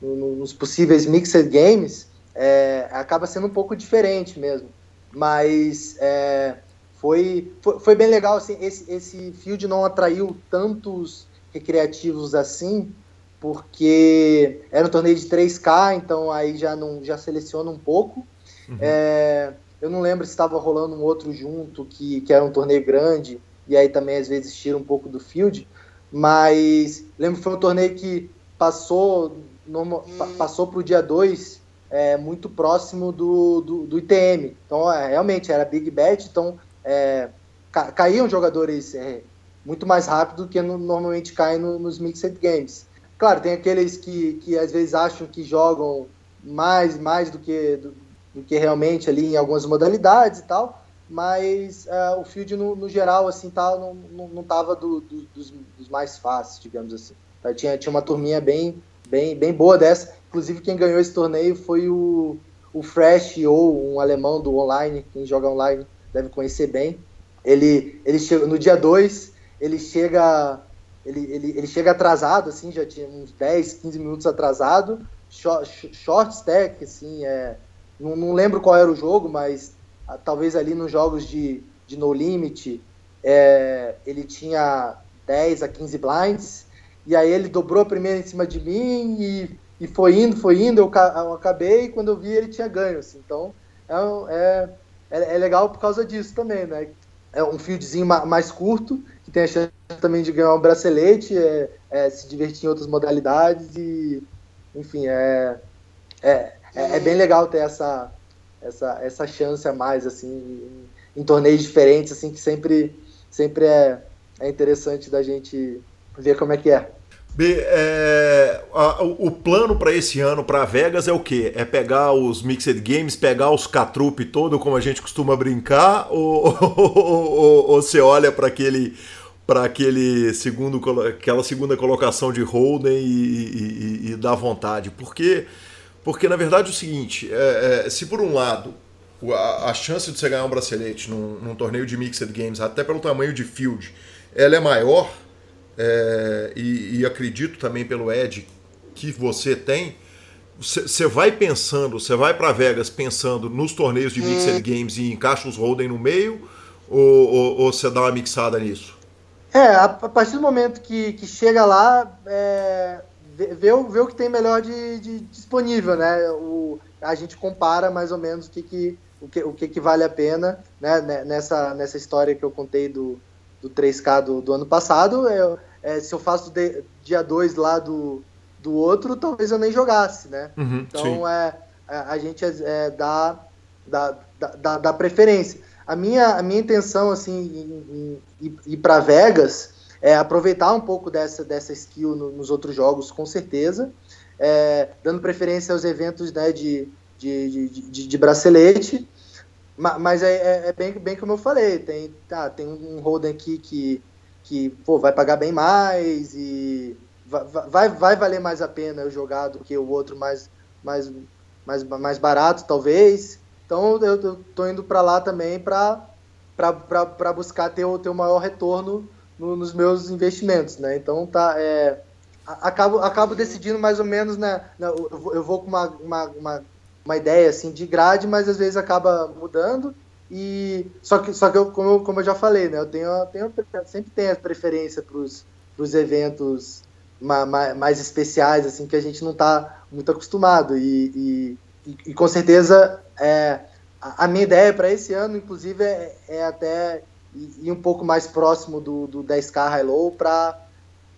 Speaker 4: no, nos possíveis mixed games, é, acaba sendo um pouco diferente mesmo. Mas é, foi, foi, foi, bem legal, assim, esse, esse field não atraiu tantos recreativos assim, porque era um torneio de 3K, então aí já não já seleciona um pouco. Uhum. É, eu não lembro se estava rolando um outro junto que, que era um torneio grande, e aí também às vezes tira um pouco do field, mas lembro que foi um torneio que passou no, passou para o dia 2 é, muito próximo do, do, do ITM. Então, é, realmente, era Big Bet, então é, ca, caíam jogadores é, muito mais rápido do que no, normalmente caem no, nos Mixed Games. Claro, tem aqueles que, que às vezes acham que jogam mais, mais do que, do, do que realmente ali em algumas modalidades e tal, mas uh, o field no, no, geral assim tá, não, não, não tava do, do, dos, dos, mais fáceis, digamos assim. Tá, tinha, tinha uma turminha bem, bem, bem boa dessa. Inclusive quem ganhou esse torneio foi o, o Fresh ou um alemão do online, quem joga online deve conhecer bem. Ele, ele no dia 2, ele chega ele, ele, ele chega atrasado, assim, já tinha uns 10, 15 minutos atrasado, short, short stack, assim, é, não, não lembro qual era o jogo, mas ah, talvez ali nos jogos de, de No Limit, é, ele tinha 10 a 15 blinds, e aí ele dobrou a primeira em cima de mim e, e foi indo, foi indo, eu, eu acabei e quando eu vi ele tinha ganho, assim, então é, é, é legal por causa disso também, né? É um fieldzinho mais curto, que tem a chance também de ganhar um bracelete, é, é, se divertir em outras modalidades e, enfim, é, é, é, é, bem legal ter essa, essa, essa chance a mais, assim, em, em torneios diferentes, assim, que sempre, sempre é, é interessante da gente ver como é que é.
Speaker 1: B, é, a, o plano para esse ano para Vegas é o quê? É pegar os Mixed Games, pegar os Catrupe todo, como a gente costuma brincar, ou, ou, ou, ou você olha para aquele para aquele segundo aquela segunda colocação de Holden e, e, e, dá vontade? Porque porque na verdade é o seguinte, é, é, se por um lado a, a, chance de você ganhar um bracelete num, num torneio de Mixed Games, até pelo tamanho de field, ela é maior é, e, e, acredito também pelo Ed que você tem, você vai pensando, você vai para Vegas pensando nos torneios de Mixed hum. Games e encaixa os Holden no meio, ou você dá uma mixada nisso?
Speaker 4: É, a, a, partir do momento que, que chega lá, é, vê, vê, o, vê o que tem melhor de, de, disponível, né? O, a gente compara mais ou menos o que, que, o que, o que, que vale a pena, né? Nessa, nessa história que eu contei do, do 3K do, do ano passado, eu, é, se eu faço de, dia 2 lá do, do outro, talvez eu nem jogasse, né? Uhum, então é, a, é, a gente é, é, dá, dá, dá, dá, preferência. A minha, a minha intenção, assim, em, em, ir para Vegas é aproveitar um pouco dessa, dessa skill no, nos outros jogos, com certeza, é, dando preferência aos eventos né, de, de, de, de, de bracelete, mas é, é, é, bem, bem como eu falei, tem, tá, tem um Holden aqui que, que pô, vai pagar bem mais e vai, vai, vai valer mais a pena eu jogar do que o outro mais, mais, mais, mais barato, talvez. Então eu, tô indo para lá também para buscar ter, ter o maior retorno no, nos meus investimentos, né? Então tá, é, acabo, acabo decidindo mais ou menos, né? Eu vou, eu vou com uma, uma, uma uma ideia assim de grade, mas às vezes acaba mudando. E só que, só que eu, como, como eu já falei, né, eu tenho, tenho sempre tenho a preferência para os eventos mais, mais, especiais, assim, que a gente não está muito acostumado. E, e, e com certeza é, a, a minha ideia para esse ano, inclusive, é, é até ir um pouco mais próximo do, do 10K High Low para.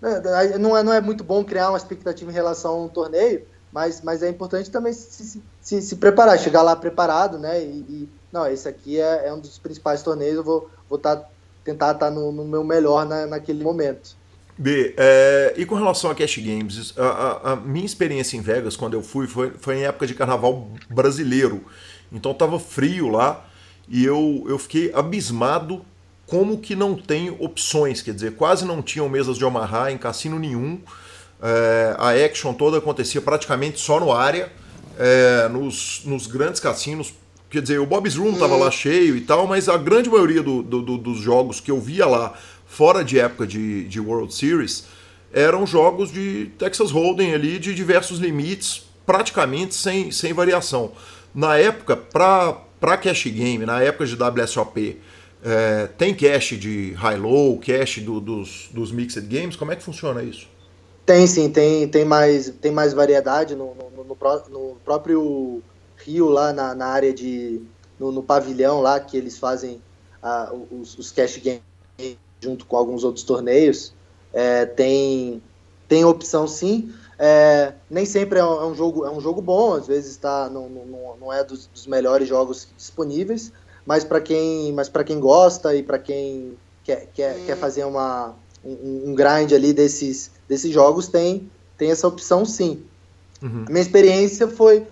Speaker 4: Né, não é, não é muito bom criar uma expectativa em relação a um torneio, mas, mas é importante também se, se, se preparar, chegar lá preparado, né? E, e não, esse aqui é, é, um dos principais torneios, eu vou, vou tá, tentar estar tá no, no, meu melhor na, naquele momento.
Speaker 1: B, é, e com relação a Cash Games, a, a, a, minha experiência em Vegas, quando eu fui, foi, foi em época de carnaval brasileiro. Então tava frio lá e eu, eu fiquei abismado como que não tem opções, quer dizer, quase não tinham mesas de Omaha em cassino nenhum. É, a action toda acontecia praticamente só no área, é, nos, nos grandes cassinos. Quer dizer, o Bob's Room estava lá cheio e tal, mas a grande maioria do, do, do, dos jogos que eu via lá, fora de época de, de World Series, eram jogos de Texas Hold'em ali, de diversos limites, praticamente sem, sem variação. Na época, para cash game, na época de WSOP, é, tem cache de high-low, cache do, dos, dos mixed games? Como é que funciona isso?
Speaker 4: Tem sim, tem, tem, mais, tem mais variedade no, no, no, no próprio Rio, lá na, na área de. No, no, pavilhão lá, que eles fazem ah, os, os cash games junto com alguns outros torneios. É, tem, tem opção sim. É, nem sempre é um, é um, jogo, é um jogo bom, às vezes tá, não, não, não é dos, dos melhores jogos disponíveis, mas para quem, mas quem gosta e para quem quer, quer, quer fazer uma, um, um, grind ali desses, desses jogos, tem, tem essa opção sim. Uhum. A minha experiência foi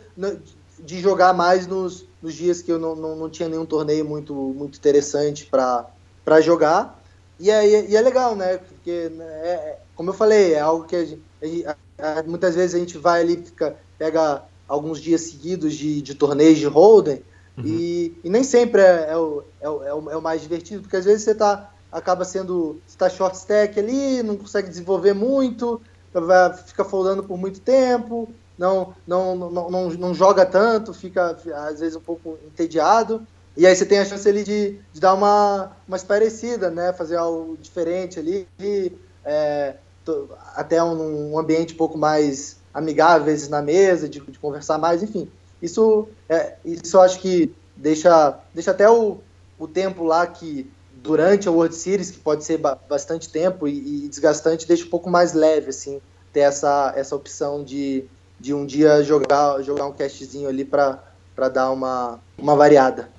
Speaker 4: de jogar mais nos, nos dias que eu não, não, não tinha nenhum torneio muito, muito interessante para jogar. E é, e é legal, né? Porque, né, é, é, como eu falei, é algo que a gente, a, a, muitas vezes a gente vai ali, fica, pega alguns dias seguidos de, de torneios de Holden, Uhum. E, e, nem sempre é, é, o, é, o, é, o, é, o, mais divertido, porque às vezes você tá, acaba sendo. Você tá short stack ali, não consegue desenvolver muito, fica foldando por muito tempo, não, não, não, não, não joga tanto, fica às vezes um pouco entediado. E aí você tem a chance ali de, de dar uma, uma esparecida, né? Fazer algo diferente ali, e, é, até um, um, ambiente um pouco mais amigável, às vezes na mesa, de, de conversar mais, enfim. Isso, é, isso acho que deixa, deixa até o, o tempo lá que durante a World Series, que pode ser ba bastante tempo e, e, desgastante, deixa um pouco mais leve, assim, ter essa, essa opção de, de um dia jogar, jogar um castzinho ali para dar uma, uma variada.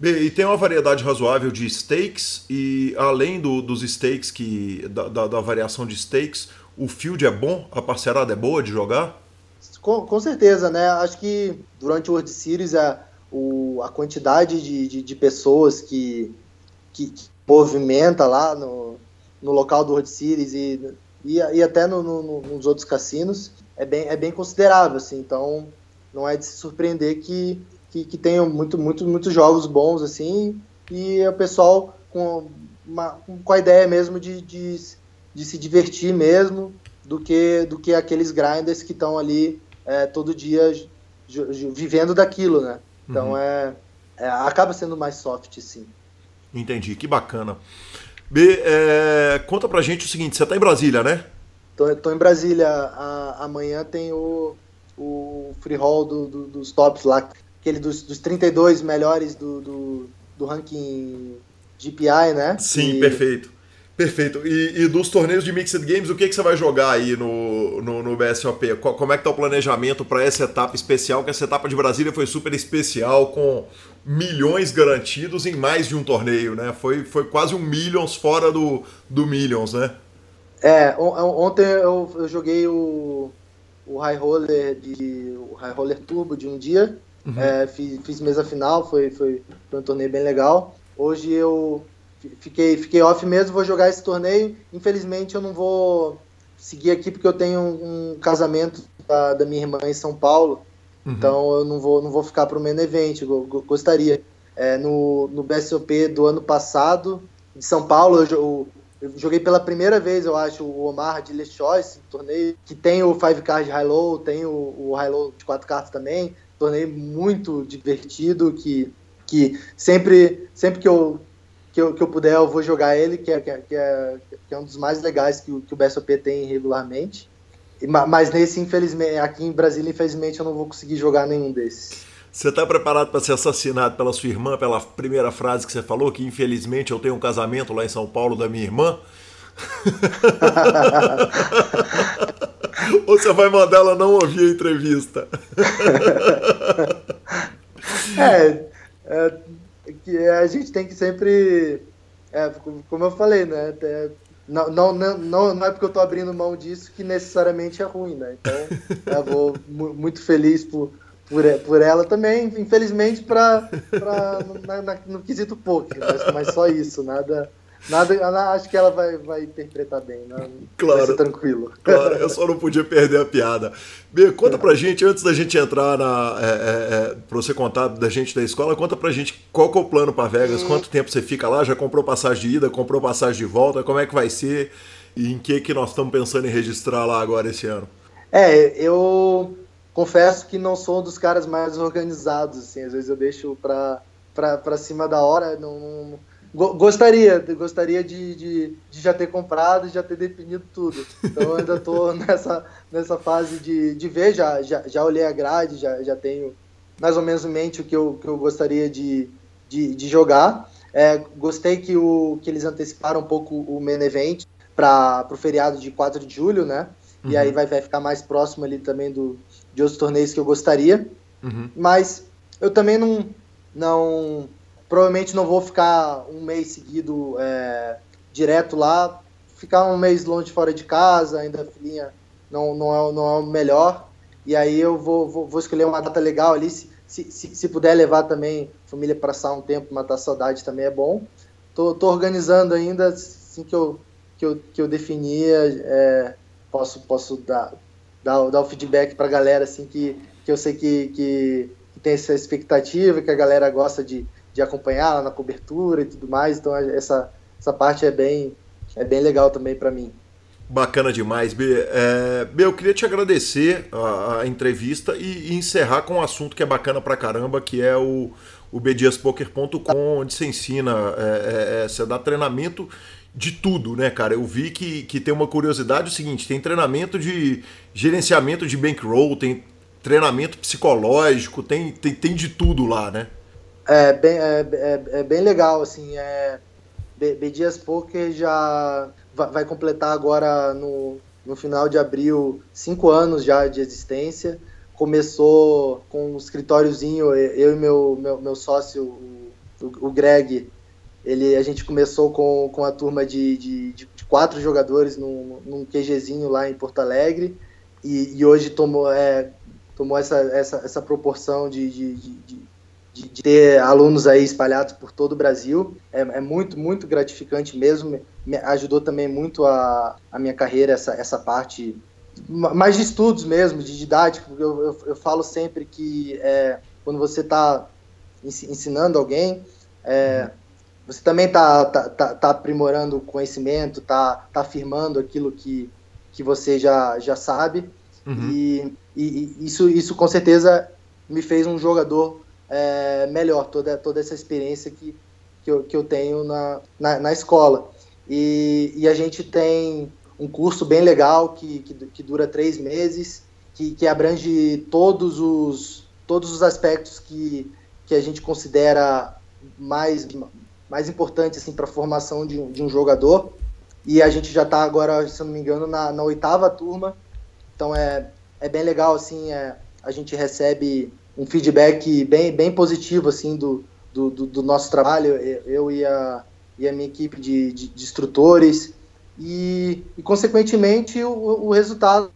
Speaker 1: E tem uma variedade razoável de stakes, e além do, dos stakes, que, da, da, da variação de stakes, o field é bom? A parcerada é boa de jogar?
Speaker 4: Com, com certeza, né? Acho que durante o World Series a, o, a quantidade de, de, de pessoas que, que, que, movimenta lá no, no local do World Series e, e, e até no, no, nos outros cassinos é bem, é bem considerável, assim. Então não é de se surpreender que, que, que tenham muito, muito, muitos jogos bons, assim, e o pessoal com, uma, com a ideia mesmo de, de, de se divertir mesmo, do que, do que aqueles grinders que estão ali é, todo dia vivendo daquilo, né? Então uhum. é, é, acaba sendo mais soft, sim.
Speaker 1: Entendi, que bacana. B, é, conta pra gente o seguinte, você tá em Brasília, né?
Speaker 4: Tô, tô em Brasília. A, amanhã tem o, o free roll do, do, dos tops lá, aquele dos, dos 32 melhores do, do, do ranking GPI, né?
Speaker 1: Sim, e, perfeito. Perfeito. E, e, dos torneios de Mixed Games, o que, que você vai jogar aí no, no, no BSOP? Como é que tá o planejamento para essa etapa especial? Que essa etapa de Brasília foi super especial, com milhões garantidos em mais de um torneio, né? Foi, foi quase um Millions fora do, do Millions, né?
Speaker 4: É, ontem eu, eu joguei o, o High Roller de o High Roller Turbo de um dia. Uhum. É, fiz, fiz mesa final, foi, foi, foi um torneio bem legal. Hoje eu fiquei, fiquei off mesmo, vou jogar esse torneio. Infelizmente eu não vou seguir aqui porque eu tenho um, casamento da, da, minha irmã em São Paulo. Uhum. Então eu não vou, não vou ficar para o main event, gostaria. É, no, no BSOP do ano passado, de São Paulo, eu, eu, joguei pela primeira vez, eu acho, o Omar de Le Choice, torneio que tem o 5 card high low, tem o, o high low de 4 cartas também. Torneio muito divertido, que, que sempre, sempre que eu que eu, que eu puder, eu vou jogar ele, que é, que é, que é, que é um dos mais legais que o, que o BSOP tem regularmente. Mas nesse, infelizmente, aqui em Brasília, infelizmente, eu não vou conseguir jogar nenhum desses.
Speaker 1: Você está preparado para ser assassinado pela sua irmã pela primeira frase que você falou, que infelizmente eu tenho um casamento lá em São Paulo da minha irmã? Ou você vai mandar ela não ouvir a entrevista?
Speaker 4: é, é, a gente tem que sempre. É, como eu falei, né? É, não, não, não, não é porque eu estou abrindo mão disso que necessariamente é ruim, né? Então, eu vou muito feliz por, por, por ela também, infelizmente, pra, pra, na, na, no quesito poker, mas, mas só isso, nada Nada, acho que ela vai, vai interpretar bem, né? claro, vai ser tranquilo.
Speaker 1: Claro, eu só não podia perder a piada. Bia, conta pra gente, antes da gente entrar na. É, é, é, pra você contar da gente da escola, conta pra gente qual que é o plano para Vegas, quanto tempo você fica lá, já comprou passagem de ida, comprou passagem de volta, como é que vai ser e em que, que nós estamos pensando em registrar lá agora esse ano?
Speaker 4: É, eu confesso que não sou um dos caras mais organizados, assim, às vezes eu deixo pra, pra, pra cima da hora, não, não Gostaria, gostaria de, de, de, já ter comprado e já ter definido tudo. Então eu ainda estou nessa, nessa fase de, de ver, já, já, já olhei a grade, já, já tenho mais ou menos em mente o que eu, que eu gostaria de, de, de jogar. É, gostei que, o, que eles anteciparam um pouco o main event para o feriado de 4 de julho, né? Uhum. E aí vai, vai ficar mais próximo ali também do, de outros torneios que eu gostaria. Uhum. Mas eu também não, não Provavelmente não vou ficar um mês seguido é, direto lá. Ficar um mês longe fora de casa, ainda a filhinha não, não, é, não é o melhor. E aí eu vou, vou, vou escolher uma data legal ali. Se, se, se puder levar também família para passar um tempo, matar saudade também é bom. Tô, tô organizando ainda, assim que eu, que eu, que eu definir, é, posso, posso dar, dar, dar o feedback para a galera, assim, que, que eu sei que, que, que, tem essa expectativa, que a galera gosta de, de acompanhar na cobertura e tudo mais. Então essa, essa parte é bem, é bem legal também para mim.
Speaker 1: Bacana demais, B. É, B, eu queria te agradecer a, a entrevista e, e, encerrar com um assunto que é bacana pra caramba, que é o, o bdiaspoker.com, onde você ensina, é, é, é, você dá treinamento de tudo, né, cara? Eu vi que, que tem uma curiosidade o seguinte: tem treinamento de gerenciamento de bankroll, tem treinamento psicológico, tem, tem, tem de tudo lá, né?
Speaker 4: É bem, é, é, é bem legal, assim, é, B, Dias Poker já vai completar agora no, no final de abril cinco anos já de existência. Começou com um escritóriozinho, eu e meu, meu, meu sócio, o, o Greg, ele, a gente começou com, com a turma de, de, de quatro jogadores num, num QGzinho lá em Porto Alegre e, e hoje tomou, é, tomou essa, essa, essa proporção de, de, de, de, de, ter alunos aí espalhados por todo o Brasil. É, é, muito, muito gratificante mesmo. Me ajudou também muito a, a minha carreira, essa, essa parte mais de estudos mesmo, de didática. Eu, eu, eu falo sempre que é, quando você está ensinando alguém, é, você também está tá, tá, tá, aprimorando o conhecimento, está tá afirmando aquilo que, que você já, já sabe. Uhum. E, e, e, isso, isso com certeza me fez um jogador é, melhor toda, toda essa experiência que, que, eu, que eu tenho na, na, na escola. E, e, a gente tem um curso bem legal que, que, que dura três meses, que, que abrange todos os, todos os aspectos que, que a gente considera mais, mais importantes assim, para a formação de um, de um jogador. E a gente já está agora, se não me engano, na, na oitava turma. Então é, é bem legal, assim, é, a gente recebe um feedback bem, bem positivo assim do, do, do, do nosso trabalho, eu e a, e a minha equipe de, de, de instrutores, e, e consequentemente o, o resultado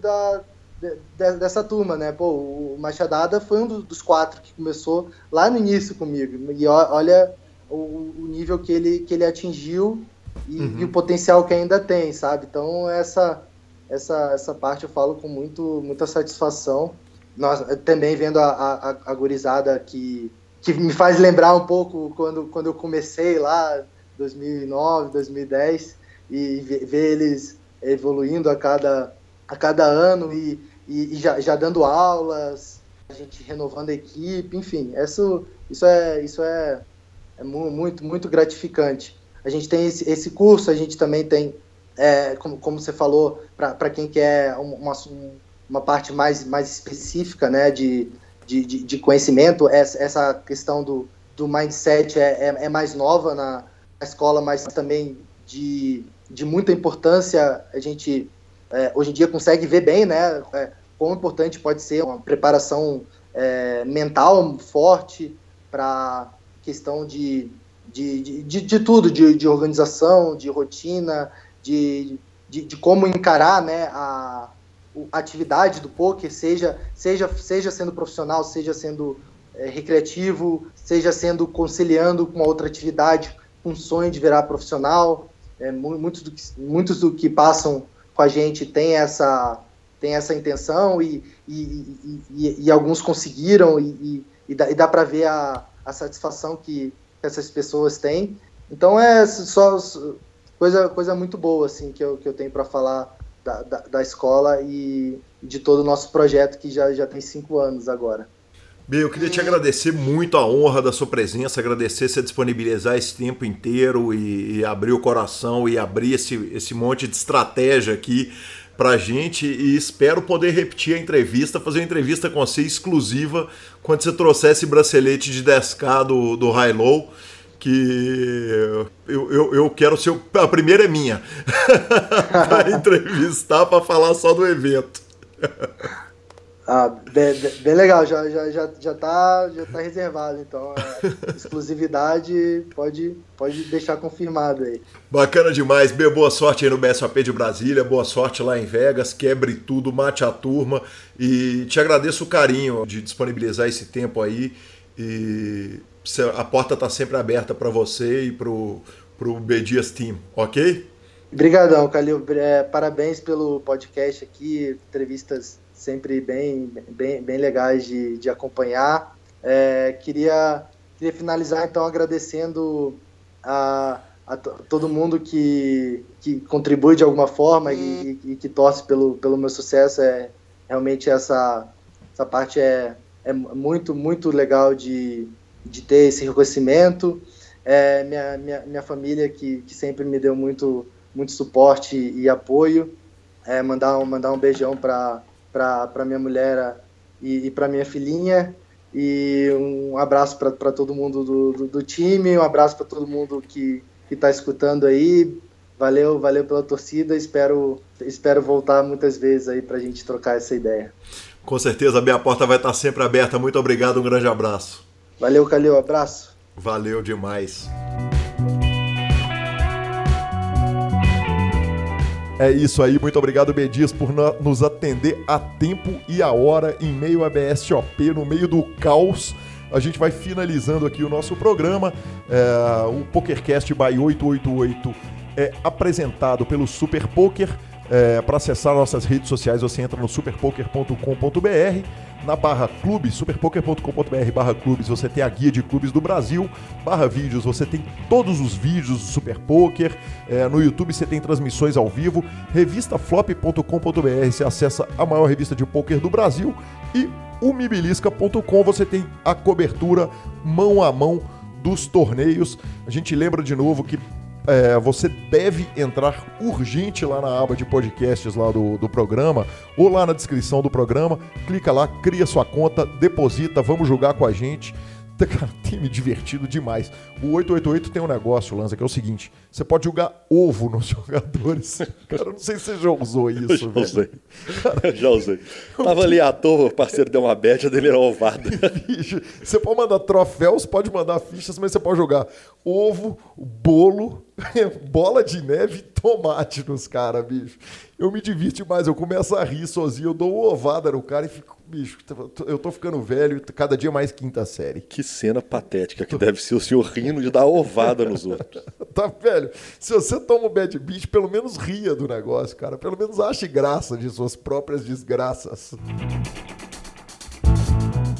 Speaker 4: da, de, dessa turma, né? Pô, o Machadada foi um dos quatro que começou lá no início comigo, e olha o, o nível que ele, que ele atingiu e, uhum. e, o potencial que ainda tem, sabe? Então essa, essa, essa parte eu falo com muito, muita satisfação nós também vendo a, a, a gurizada que, que me faz lembrar um pouco quando, quando eu comecei lá, 2009, 2010, e ver, eles evoluindo a cada, a cada ano e, e, e, já, já dando aulas, a gente renovando a equipe, enfim, isso, isso, é, isso é, é muito, muito gratificante. A gente tem esse, esse curso, a gente também tem é, como, como você falou, para quem quer uma, uma parte mais, mais específica né, de, de, de conhecimento, essa, essa questão do, do mindset é, é, é mais nova na, escola, mas também de, de muita importância. A gente é, hoje em dia consegue ver bem né, é, quão importante pode ser uma preparação é, mental forte para questão de, de, de, de, tudo, de, de organização, de rotina, de, de, de como encarar né, a, a atividade do poker, seja, seja, seja sendo profissional, seja sendo é, recreativo, seja sendo conciliando com outra atividade, com um sonho de virar profissional. É, muitos, do que, muitos do que passam com a gente tem essa, tem essa intenção e, e, e, e alguns conseguiram e dá, dá para ver a, a satisfação que essas pessoas têm. Então é só coisa, coisa muito boa assim que eu, que eu tenho para falar da, da, da, escola e de todo o nosso projeto que já, já tem cinco anos agora.
Speaker 5: Bem, eu queria te agradecer muito a honra da sua presença, agradecer você disponibilizar esse tempo inteiro e, e abrir o coração e abrir esse, esse monte de estratégia aqui pra gente e espero poder repetir a entrevista, fazer uma entrevista com você exclusiva quando você trouxer esse bracelete de 10K do, do High Low que eu, eu, eu quero ser. A primeira é minha. para entrevistar, para falar só do evento.
Speaker 4: Ah, bem, bem, legal, já, já, já, já, tá, já tá reservado, então a exclusividade pode, pode deixar confirmado aí.
Speaker 5: Bacana demais, Bê, boa sorte aí no BSAP de Brasília, boa sorte lá em Vegas, quebre tudo, mate a turma e te agradeço o carinho de disponibilizar esse tempo aí e a porta está sempre aberta para você e para o B Team, ok?
Speaker 4: Obrigadão, Calil. É, parabéns pelo podcast aqui, entrevistas sempre bem, bem, bem legais de, de acompanhar. É, queria, queria finalizar então agradecendo a, a todo mundo que, que contribui de alguma forma e, e, que torce pelo, pelo meu sucesso. É, realmente essa, essa parte é, é muito, muito legal de, de ter esse reconhecimento. É, minha, minha, minha família, que, que sempre me deu muito, muito suporte e apoio. É, mandar, um, mandar um beijão para minha mulher e, e para minha filhinha. E um abraço para todo mundo do, do, do, time, um abraço para todo mundo que está escutando aí. Valeu, valeu pela torcida. Espero, espero voltar muitas vezes aí para a gente trocar essa ideia.
Speaker 5: Com certeza, a minha porta vai estar sempre aberta. Muito obrigado, um grande abraço.
Speaker 4: Valeu, Calil, abraço.
Speaker 5: Valeu demais.
Speaker 1: É isso aí, muito obrigado, Bedias, por nos atender a tempo e a hora em meio a BSOP, no meio do caos. A gente vai finalizando aqui o nosso programa. É, o PokerCast by 888 é apresentado pelo Super Poker. É, Para acessar nossas redes sociais, você entra no superpoker.com.br. Na barra clubes, superpoker.com.br barra clubes, você tem a guia de clubes do Brasil. Barra vídeos, você tem todos os vídeos do Super Poker. É, no YouTube você tem transmissões ao vivo. Revistaflop.com.br, você acessa a maior revista de poker do Brasil. E o mibilisca.com, você tem a cobertura mão a mão dos torneios. A gente lembra de novo que é, você deve entrar urgente lá na aba de podcasts lá do, do programa ou lá na descrição do programa. Clica lá, cria sua conta, deposita, vamos jogar com a gente. Cara, tem me divertido demais. O 888 tem um negócio, Lanza, que é o seguinte: você pode jogar ovo nos jogadores. Cara, eu não sei se você já usou isso. Eu
Speaker 2: já usei. Cara, já usei. Tava ali à toa, o parceiro deu uma beta dele era ovada.
Speaker 1: Você pode mandar troféus, pode mandar fichas, mas você pode jogar ovo, bolo, bola de neve e tomate nos caras, bicho. Eu me divirto demais, eu começo a rir sozinho, eu dou uma ovada no cara e fico, bicho, eu tô ficando velho, cada dia mais quinta série.
Speaker 2: Que cena patética que deve ser o senhor rindo de dar ovada nos outros.
Speaker 1: tá, velho? Se você toma o bad beat, pelo menos ria do negócio, cara. Pelo menos ache graça de suas próprias desgraças.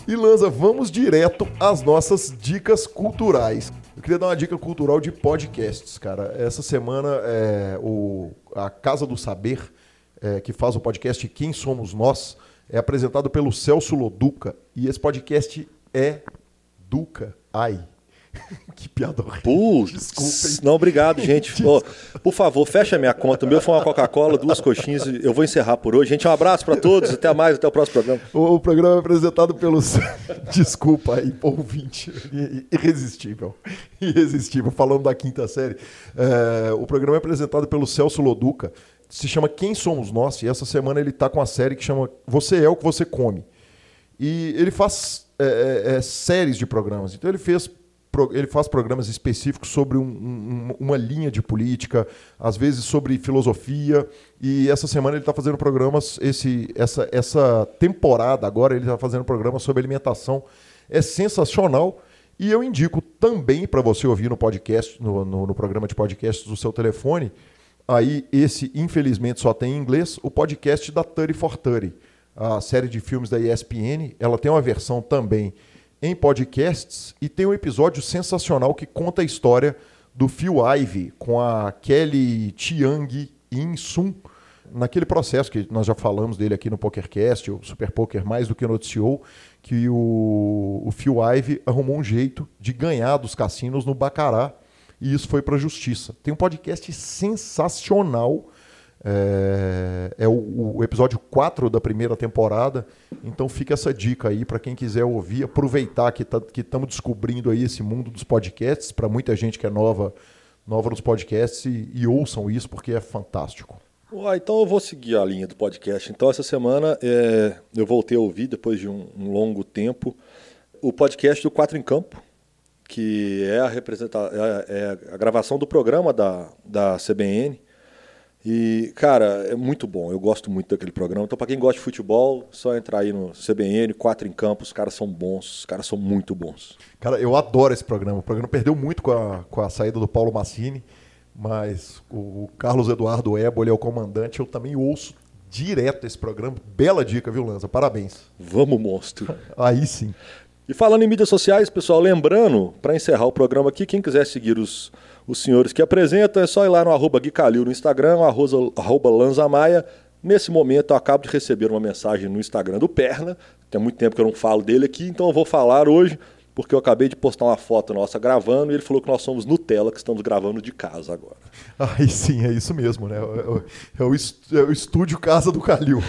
Speaker 1: E Lanza, vamos direto às nossas dicas culturais. Eu queria dar uma dica cultural de podcasts, cara. Essa semana é, o, a Casa do Saber, é, que faz o podcast Quem Somos Nós, é apresentado pelo Celso Loduca. E esse podcast é Duca. Ai. que piada horrível.
Speaker 2: Putz,
Speaker 1: Desculpem.
Speaker 2: não, obrigado, gente. Ô, por favor, fecha minha conta. O meu foi uma Coca-Cola, duas coxinhas. e Eu vou encerrar por hoje. Gente, um abraço para todos. Até mais, até o próximo programa.
Speaker 1: O, o programa é apresentado pelos. Desculpa aí, ouvinte. Irresistível. Irresistível. Falando da quinta série. É, o programa é apresentado pelo Celso Loduca. Se chama Quem Somos Nós? E essa semana ele tá com a série que chama Você é o que você come. E ele faz é, é, é, séries de programas. Então ele fez. Ele faz programas específicos sobre um- um- uma linha de política, às vezes sobre filosofia. E essa semana ele está fazendo programas. Esse, essa, essa temporada agora ele está fazendo programas sobre alimentação. É sensacional. E eu indico também para você ouvir no podcast, no, no- no programa de podcasts do seu telefone. Aí, esse, infelizmente, só tem em inglês, o podcast da 30 for 30 a série de filmes da ESPN. Ela tem uma versão também em podcasts e tem um episódio sensacional que conta a história do Phil Ivey com a Kelly Chiang In-sun naquele processo que nós já falamos dele aqui no PokerCast, o Super Poker mais do que noticiou, que o, o Phil Ivey arrumou um jeito de ganhar dos cassinos no Bacará e isso foi para a justiça. Tem um podcast sensacional é, é o, o episódio 4 da primeira temporada. Então fica essa dica aí para quem quiser ouvir, aproveitar que tá, estamos descobrindo aí esse mundo dos podcasts, para muita gente que é nova, nova nos podcasts, e, e ouçam isso porque é fantástico.
Speaker 2: Então eu vou seguir a linha do podcast. Então, essa semana é, eu voltei a ouvir, depois de um, um longo tempo, o podcast do Quatro em Campo, que é a, representa é, é a gravação do programa da, da CBN. E, cara, é muito bom. Eu gosto muito daquele programa. Então, para quem gosta de futebol, só entrar aí no CBN, Quatro em Campo. Os caras são bons, os caras são muito bons.
Speaker 1: Cara, eu adoro esse programa. O programa perdeu muito com a, com a saída do Paulo Massini, mas o Carlos Eduardo Ebo, ele é o comandante. Eu também ouço direto esse programa. Bela dica, viu, Lanza? Parabéns.
Speaker 2: Vamos, monstro.
Speaker 1: Aí sim.
Speaker 2: E falando em mídias sociais, pessoal, lembrando, para encerrar o programa aqui, quem quiser seguir os, os senhores que apresentam, é só ir lá no arroba Gui Calil no Instagram, arroba, arroba Lanzamaia. Nesse momento, eu acabo de receber uma mensagem no Instagram do Perna. Tem muito tempo que eu não falo dele aqui, então eu vou falar hoje, porque eu acabei de postar uma foto nossa gravando e ele falou que nós somos Nutella, que estamos gravando de casa agora.
Speaker 1: Aí sim, é isso mesmo, né? É o, é o é estúdio Casa do Calil.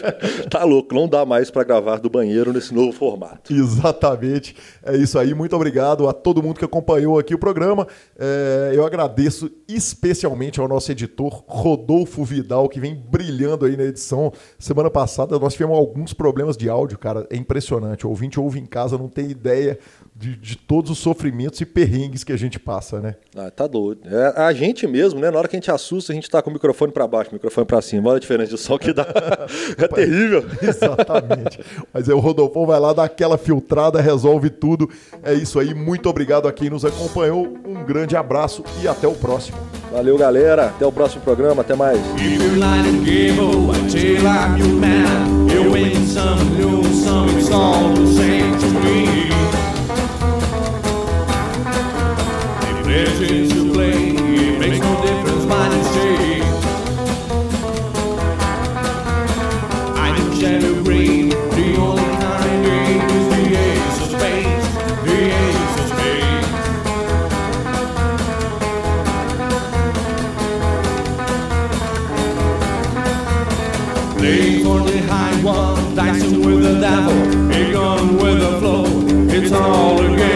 Speaker 2: tá louco, não dá mais para gravar do banheiro nesse novo formato.
Speaker 1: Exatamente. É isso aí. Muito obrigado a todo mundo que acompanhou aqui o programa. É, eu agradeço especialmente ao nosso editor, Rodolfo Vidal, que vem brilhando aí na edição. Semana passada nós tivemos alguns problemas de áudio, cara. É impressionante. O ouvinte ouve em casa, não tem ideia de, de todos os sofrimentos e perrengues que a gente passa, né?
Speaker 2: Ah, tá doido. É a gente mesmo, né? Na hora que a gente assusta, a gente tá com o microfone para baixo, o microfone para cima. Olha a diferença de som que dá. é terrível.
Speaker 1: Exatamente. Mas aí o Rodolfo vai lá, dá aquela filtrada, resolve tudo. É isso aí. Muito obrigado a quem nos acompanhou. Um grande abraço e até o próximo.
Speaker 2: Valeu, galera. Até o próximo programa. Até mais.
Speaker 6: It makes no difference what you say. I know shadow green, the only kind game is the ace of spades, the ace of spades. For the high one, dicing with the devil, a gun with the flow. It's all a game